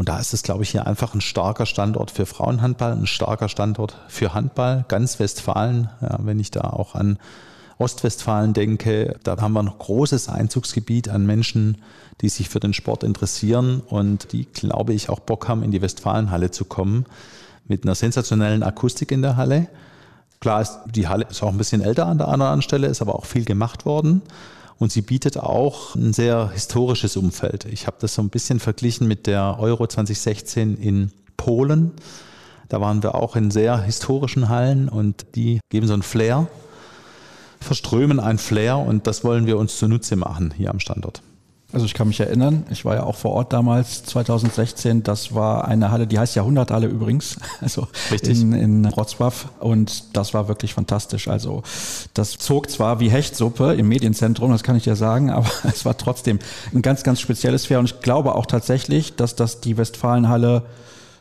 Und da ist es, glaube ich, hier einfach ein starker Standort für Frauenhandball, ein starker Standort für Handball. Ganz Westfalen, ja, wenn ich da auch an Ostwestfalen denke, da haben wir ein großes Einzugsgebiet an Menschen, die sich für den Sport interessieren und die, glaube ich, auch Bock haben, in die Westfalenhalle zu kommen, mit einer sensationellen Akustik in der Halle. Klar ist, die Halle ist auch ein bisschen älter an der anderen Stelle, ist aber auch viel gemacht worden. Und sie bietet auch ein sehr historisches Umfeld. Ich habe das so ein bisschen verglichen mit der Euro 2016 in Polen. Da waren wir auch in sehr historischen Hallen und die geben so ein Flair, verströmen ein Flair und das wollen wir uns zunutze machen hier am Standort.
Also ich kann mich erinnern, ich war ja auch vor Ort damals, 2016. Das war eine Halle, die heißt Jahrhunderthalle übrigens, also
Richtig.
in, in Wrocław. Und das war wirklich fantastisch. Also das zog zwar wie Hechtsuppe im Medienzentrum, das kann ich dir sagen, aber es war trotzdem ein ganz, ganz spezielles Fair. Und ich glaube auch tatsächlich, dass das die Westfalenhalle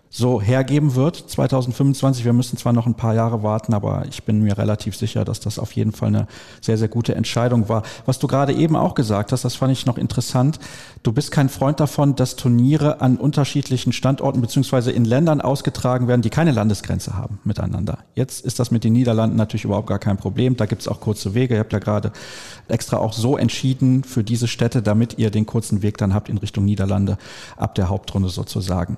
so hergeben wird 2025. Wir müssen zwar noch ein paar Jahre warten, aber ich bin mir relativ sicher, dass das auf jeden Fall eine sehr, sehr gute Entscheidung war. Was du gerade eben auch gesagt hast, das fand ich noch interessant. Du bist kein Freund davon, dass Turniere an unterschiedlichen Standorten beziehungsweise in Ländern ausgetragen werden, die keine Landesgrenze haben miteinander. Jetzt ist das mit den Niederlanden natürlich überhaupt gar kein Problem. Da gibt es auch kurze Wege. Ihr habt ja gerade extra auch so entschieden für diese Städte, damit ihr den kurzen Weg dann habt in Richtung Niederlande ab der Hauptrunde sozusagen.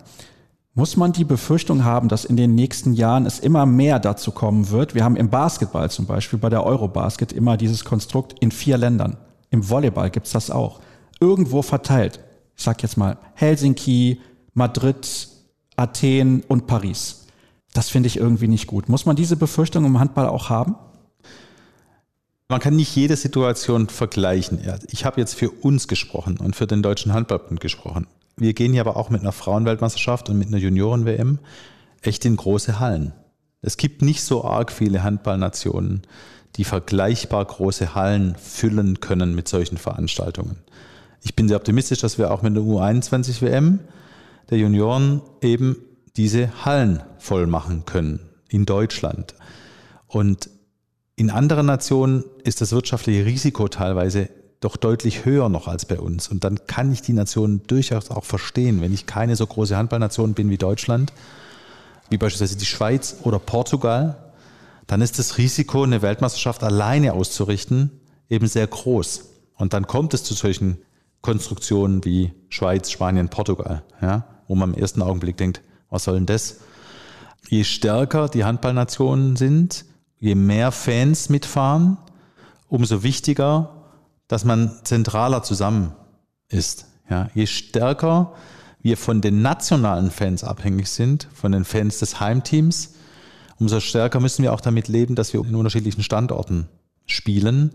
Muss man die Befürchtung haben, dass in den nächsten Jahren es immer mehr dazu kommen wird? Wir haben im Basketball zum Beispiel bei der Eurobasket immer dieses Konstrukt in vier Ländern. Im Volleyball gibt's das auch. Irgendwo verteilt. Ich sag jetzt mal Helsinki, Madrid, Athen und Paris. Das finde ich irgendwie nicht gut. Muss man diese Befürchtung im Handball auch haben?
Man kann nicht jede Situation vergleichen. Ich habe jetzt für uns gesprochen und für den Deutschen Handballbund gesprochen wir gehen ja aber auch mit einer Frauenweltmeisterschaft und mit einer Junioren-WM echt in große Hallen. Es gibt nicht so arg viele Handballnationen, die vergleichbar große Hallen füllen können mit solchen Veranstaltungen. Ich bin sehr optimistisch, dass wir auch mit der U21 WM der Junioren eben diese Hallen voll machen können in Deutschland. Und in anderen Nationen ist das wirtschaftliche Risiko teilweise doch deutlich höher noch als bei uns. Und dann kann ich die Nationen durchaus auch verstehen, wenn ich keine so große Handballnation bin wie Deutschland, wie beispielsweise die Schweiz oder Portugal, dann ist das Risiko, eine Weltmeisterschaft alleine auszurichten, eben sehr groß. Und dann kommt es zu solchen Konstruktionen wie Schweiz, Spanien, Portugal, ja, wo man im ersten Augenblick denkt, was soll denn das? Je stärker die Handballnationen sind, je mehr Fans mitfahren, umso wichtiger dass man zentraler zusammen ist. Ja, je stärker wir von den nationalen Fans abhängig sind, von den Fans des Heimteams, umso stärker müssen wir auch damit leben, dass wir in unterschiedlichen Standorten spielen.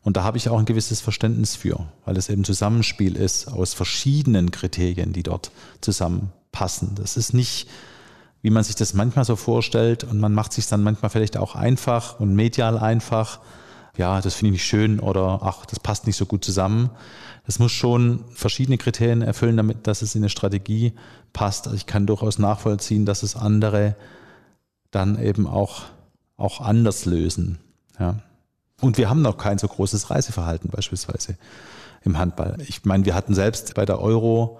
Und da habe ich auch ein gewisses Verständnis für, weil es eben Zusammenspiel ist aus verschiedenen Kriterien, die dort zusammenpassen. Das ist nicht, wie man sich das manchmal so vorstellt und man macht sich dann manchmal vielleicht auch einfach und medial einfach ja, das finde ich nicht schön oder ach, das passt nicht so gut zusammen. Das muss schon verschiedene Kriterien erfüllen, damit dass es in eine Strategie passt. Also ich kann durchaus nachvollziehen, dass es andere dann eben auch, auch anders lösen. Ja. Und wir haben noch kein so großes Reiseverhalten beispielsweise im Handball. Ich meine, wir hatten selbst bei der Euro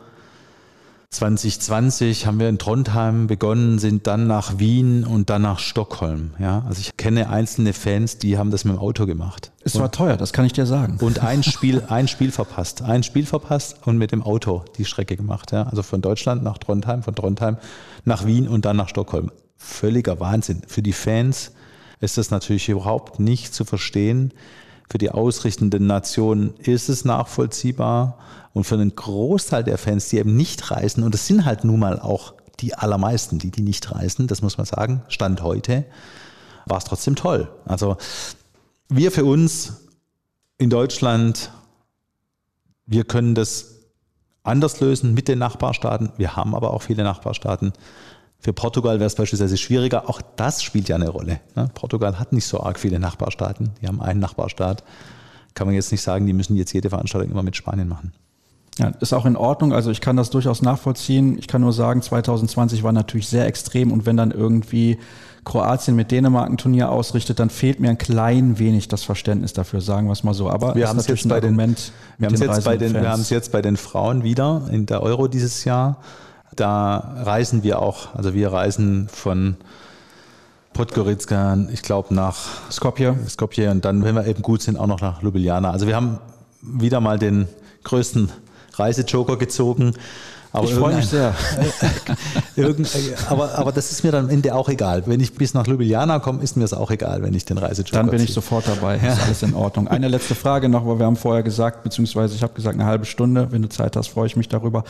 2020 haben wir in Trondheim begonnen, sind dann nach Wien und dann nach Stockholm. Ja, also ich kenne einzelne Fans, die haben das mit dem Auto gemacht.
Es war und, teuer, das kann ich dir sagen.
Und ein Spiel, ein Spiel verpasst, ein Spiel verpasst und mit dem Auto die Strecke gemacht. Ja, also von Deutschland nach Trondheim, von Trondheim nach Wien und dann nach Stockholm. Völliger Wahnsinn. Für die Fans ist das natürlich überhaupt nicht zu verstehen. Für die ausrichtenden Nationen ist es nachvollziehbar. Und für einen Großteil der Fans, die eben nicht reisen, und das sind halt nun mal auch die allermeisten, die, die nicht reisen, das muss man sagen, Stand heute, war es trotzdem toll. Also wir für uns in Deutschland, wir können das anders lösen mit den Nachbarstaaten. Wir haben aber auch viele Nachbarstaaten. Für Portugal wäre es beispielsweise schwieriger. Auch das spielt ja eine Rolle. Ne? Portugal hat nicht so arg viele Nachbarstaaten. Die haben einen Nachbarstaat. Kann man jetzt nicht sagen, die müssen jetzt jede Veranstaltung immer mit Spanien machen.
Ja, ist auch in Ordnung. Also ich kann das durchaus nachvollziehen. Ich kann nur sagen, 2020 war natürlich sehr extrem und wenn dann irgendwie Kroatien mit Dänemark ein Turnier ausrichtet, dann fehlt mir ein klein wenig das Verständnis dafür, sagen wir es mal so. Aber
wir haben es jetzt bei den, wir haben es jetzt bei den, wir haben es jetzt bei den Frauen wieder in der Euro dieses Jahr. Da reisen wir auch, also wir reisen von Podgorica, ich glaube nach Skopje. Skopje und dann, wenn wir eben gut sind, auch noch nach Ljubljana. Also wir haben wieder mal den größten Reisejoker gezogen.
Aber ich freue mich sehr.
aber, aber das ist mir dann am Ende auch egal. Wenn ich bis nach Ljubljana komme, ist mir das auch egal, wenn ich den Reisejoker
Dann bin ziehe. ich sofort dabei. Ja. Ist alles in Ordnung. Eine letzte Frage noch, weil wir haben vorher gesagt, beziehungsweise ich habe gesagt eine halbe Stunde. Wenn du Zeit hast, freue ich mich darüber.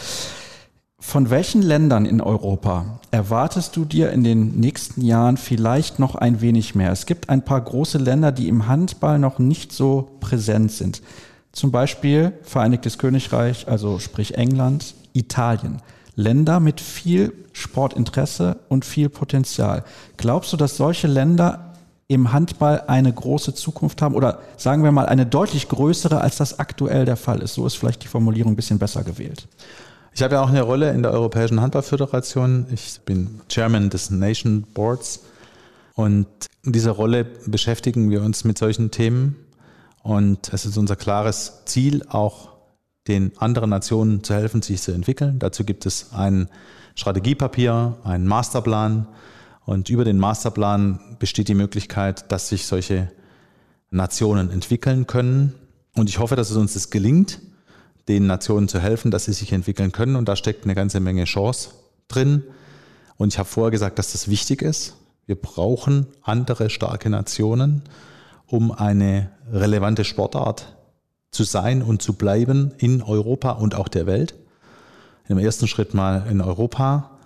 Von welchen Ländern in Europa erwartest du dir in den nächsten Jahren vielleicht noch ein wenig mehr? Es gibt ein paar große Länder, die im Handball noch nicht so präsent sind. Zum Beispiel Vereinigtes Königreich, also sprich England, Italien. Länder mit viel Sportinteresse und viel Potenzial. Glaubst du, dass solche Länder im Handball eine große Zukunft haben oder sagen wir mal eine deutlich größere, als das aktuell der Fall ist? So ist vielleicht die Formulierung ein bisschen besser gewählt.
Ich habe ja auch eine Rolle in der Europäischen Handballföderation. Ich bin Chairman des Nation Boards. Und in dieser Rolle beschäftigen wir uns mit solchen Themen. Und es ist unser klares Ziel, auch den anderen Nationen zu helfen, sich zu entwickeln. Dazu gibt es ein Strategiepapier, einen Masterplan. Und über den Masterplan besteht die Möglichkeit, dass sich solche Nationen entwickeln können. Und ich hoffe, dass es uns das gelingt, den Nationen zu helfen, dass sie sich entwickeln können. Und da steckt eine ganze Menge Chance drin. Und ich habe vorher gesagt, dass das wichtig ist. Wir brauchen andere starke Nationen, um eine relevante Sportart zu sein und zu bleiben in Europa und auch der Welt. Im ersten Schritt mal in Europa.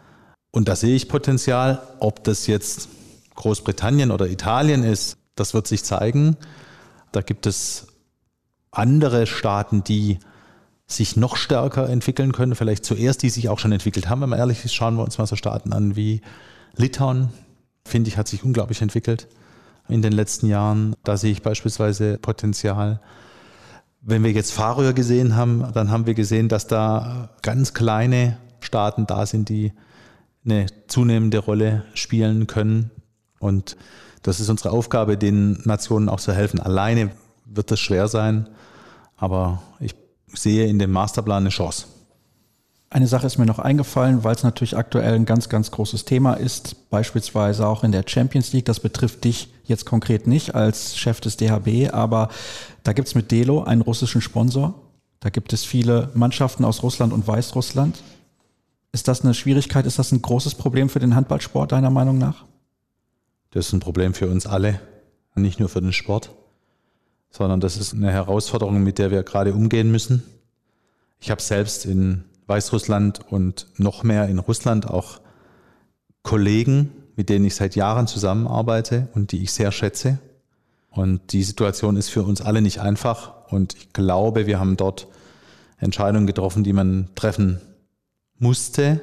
Und da sehe ich Potenzial. Ob das jetzt Großbritannien oder Italien ist, das wird sich zeigen. Da gibt es andere Staaten, die sich noch stärker entwickeln können. Vielleicht zuerst, die sich auch schon entwickelt haben. Wenn man ehrlich ist, schauen wir uns mal so Staaten an wie Litauen. Finde ich, hat sich unglaublich entwickelt in den letzten Jahren. Da sehe ich beispielsweise Potenzial. Wenn wir jetzt Fahrröhr gesehen haben, dann haben wir gesehen, dass da ganz kleine Staaten da sind, die eine zunehmende Rolle spielen können. Und das ist unsere Aufgabe, den Nationen auch zu helfen. Alleine wird es schwer sein, aber ich sehe in dem Masterplan eine Chance.
Eine Sache ist mir noch eingefallen, weil es natürlich aktuell ein ganz, ganz großes Thema ist, beispielsweise auch in der Champions League. Das betrifft dich jetzt konkret nicht als Chef des DHB, aber da gibt es mit Delo einen russischen Sponsor. Da gibt es viele Mannschaften aus Russland und Weißrussland. Ist das eine Schwierigkeit? Ist das ein großes Problem für den Handballsport deiner Meinung nach?
Das ist ein Problem für uns alle, nicht nur für den Sport sondern das ist eine Herausforderung, mit der wir gerade umgehen müssen. Ich habe selbst in Weißrussland und noch mehr in Russland auch Kollegen, mit denen ich seit Jahren zusammenarbeite und die ich sehr schätze. Und die Situation ist für uns alle nicht einfach. Und ich glaube, wir haben dort Entscheidungen getroffen, die man treffen musste.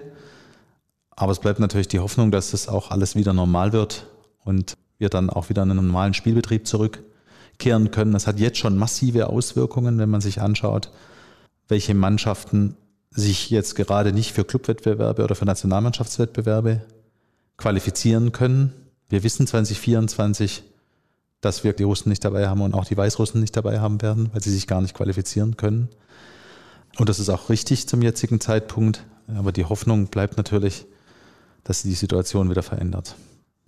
Aber es bleibt natürlich die Hoffnung, dass das auch alles wieder normal wird und wir dann auch wieder in einen normalen Spielbetrieb zurück kehren können. Das hat jetzt schon massive Auswirkungen, wenn man sich anschaut, welche Mannschaften sich jetzt gerade nicht für Clubwettbewerbe oder für Nationalmannschaftswettbewerbe qualifizieren können. Wir wissen 2024, dass wir die Russen nicht dabei haben und auch die Weißrussen nicht dabei haben werden, weil sie sich gar nicht qualifizieren können. Und das ist auch richtig zum jetzigen Zeitpunkt. Aber die Hoffnung bleibt natürlich, dass sich die Situation wieder verändert.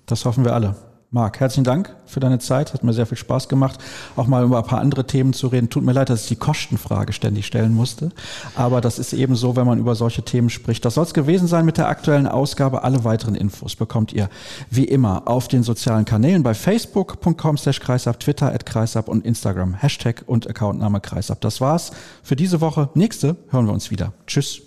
Das hoffen wir alle. Marc, herzlichen Dank für deine Zeit. Hat mir sehr viel Spaß gemacht, auch mal über ein paar andere Themen zu reden. Tut mir leid, dass ich die Kostenfrage ständig stellen musste. Aber das ist eben so, wenn man über solche Themen spricht. Das soll es gewesen sein mit der aktuellen Ausgabe. Alle weiteren Infos bekommt ihr wie immer auf den sozialen Kanälen bei facebook.com slash kreisab, Twitter at kreisab und Instagram Hashtag und Accountname kreisab. Das war's für diese Woche. Nächste hören wir uns wieder. Tschüss.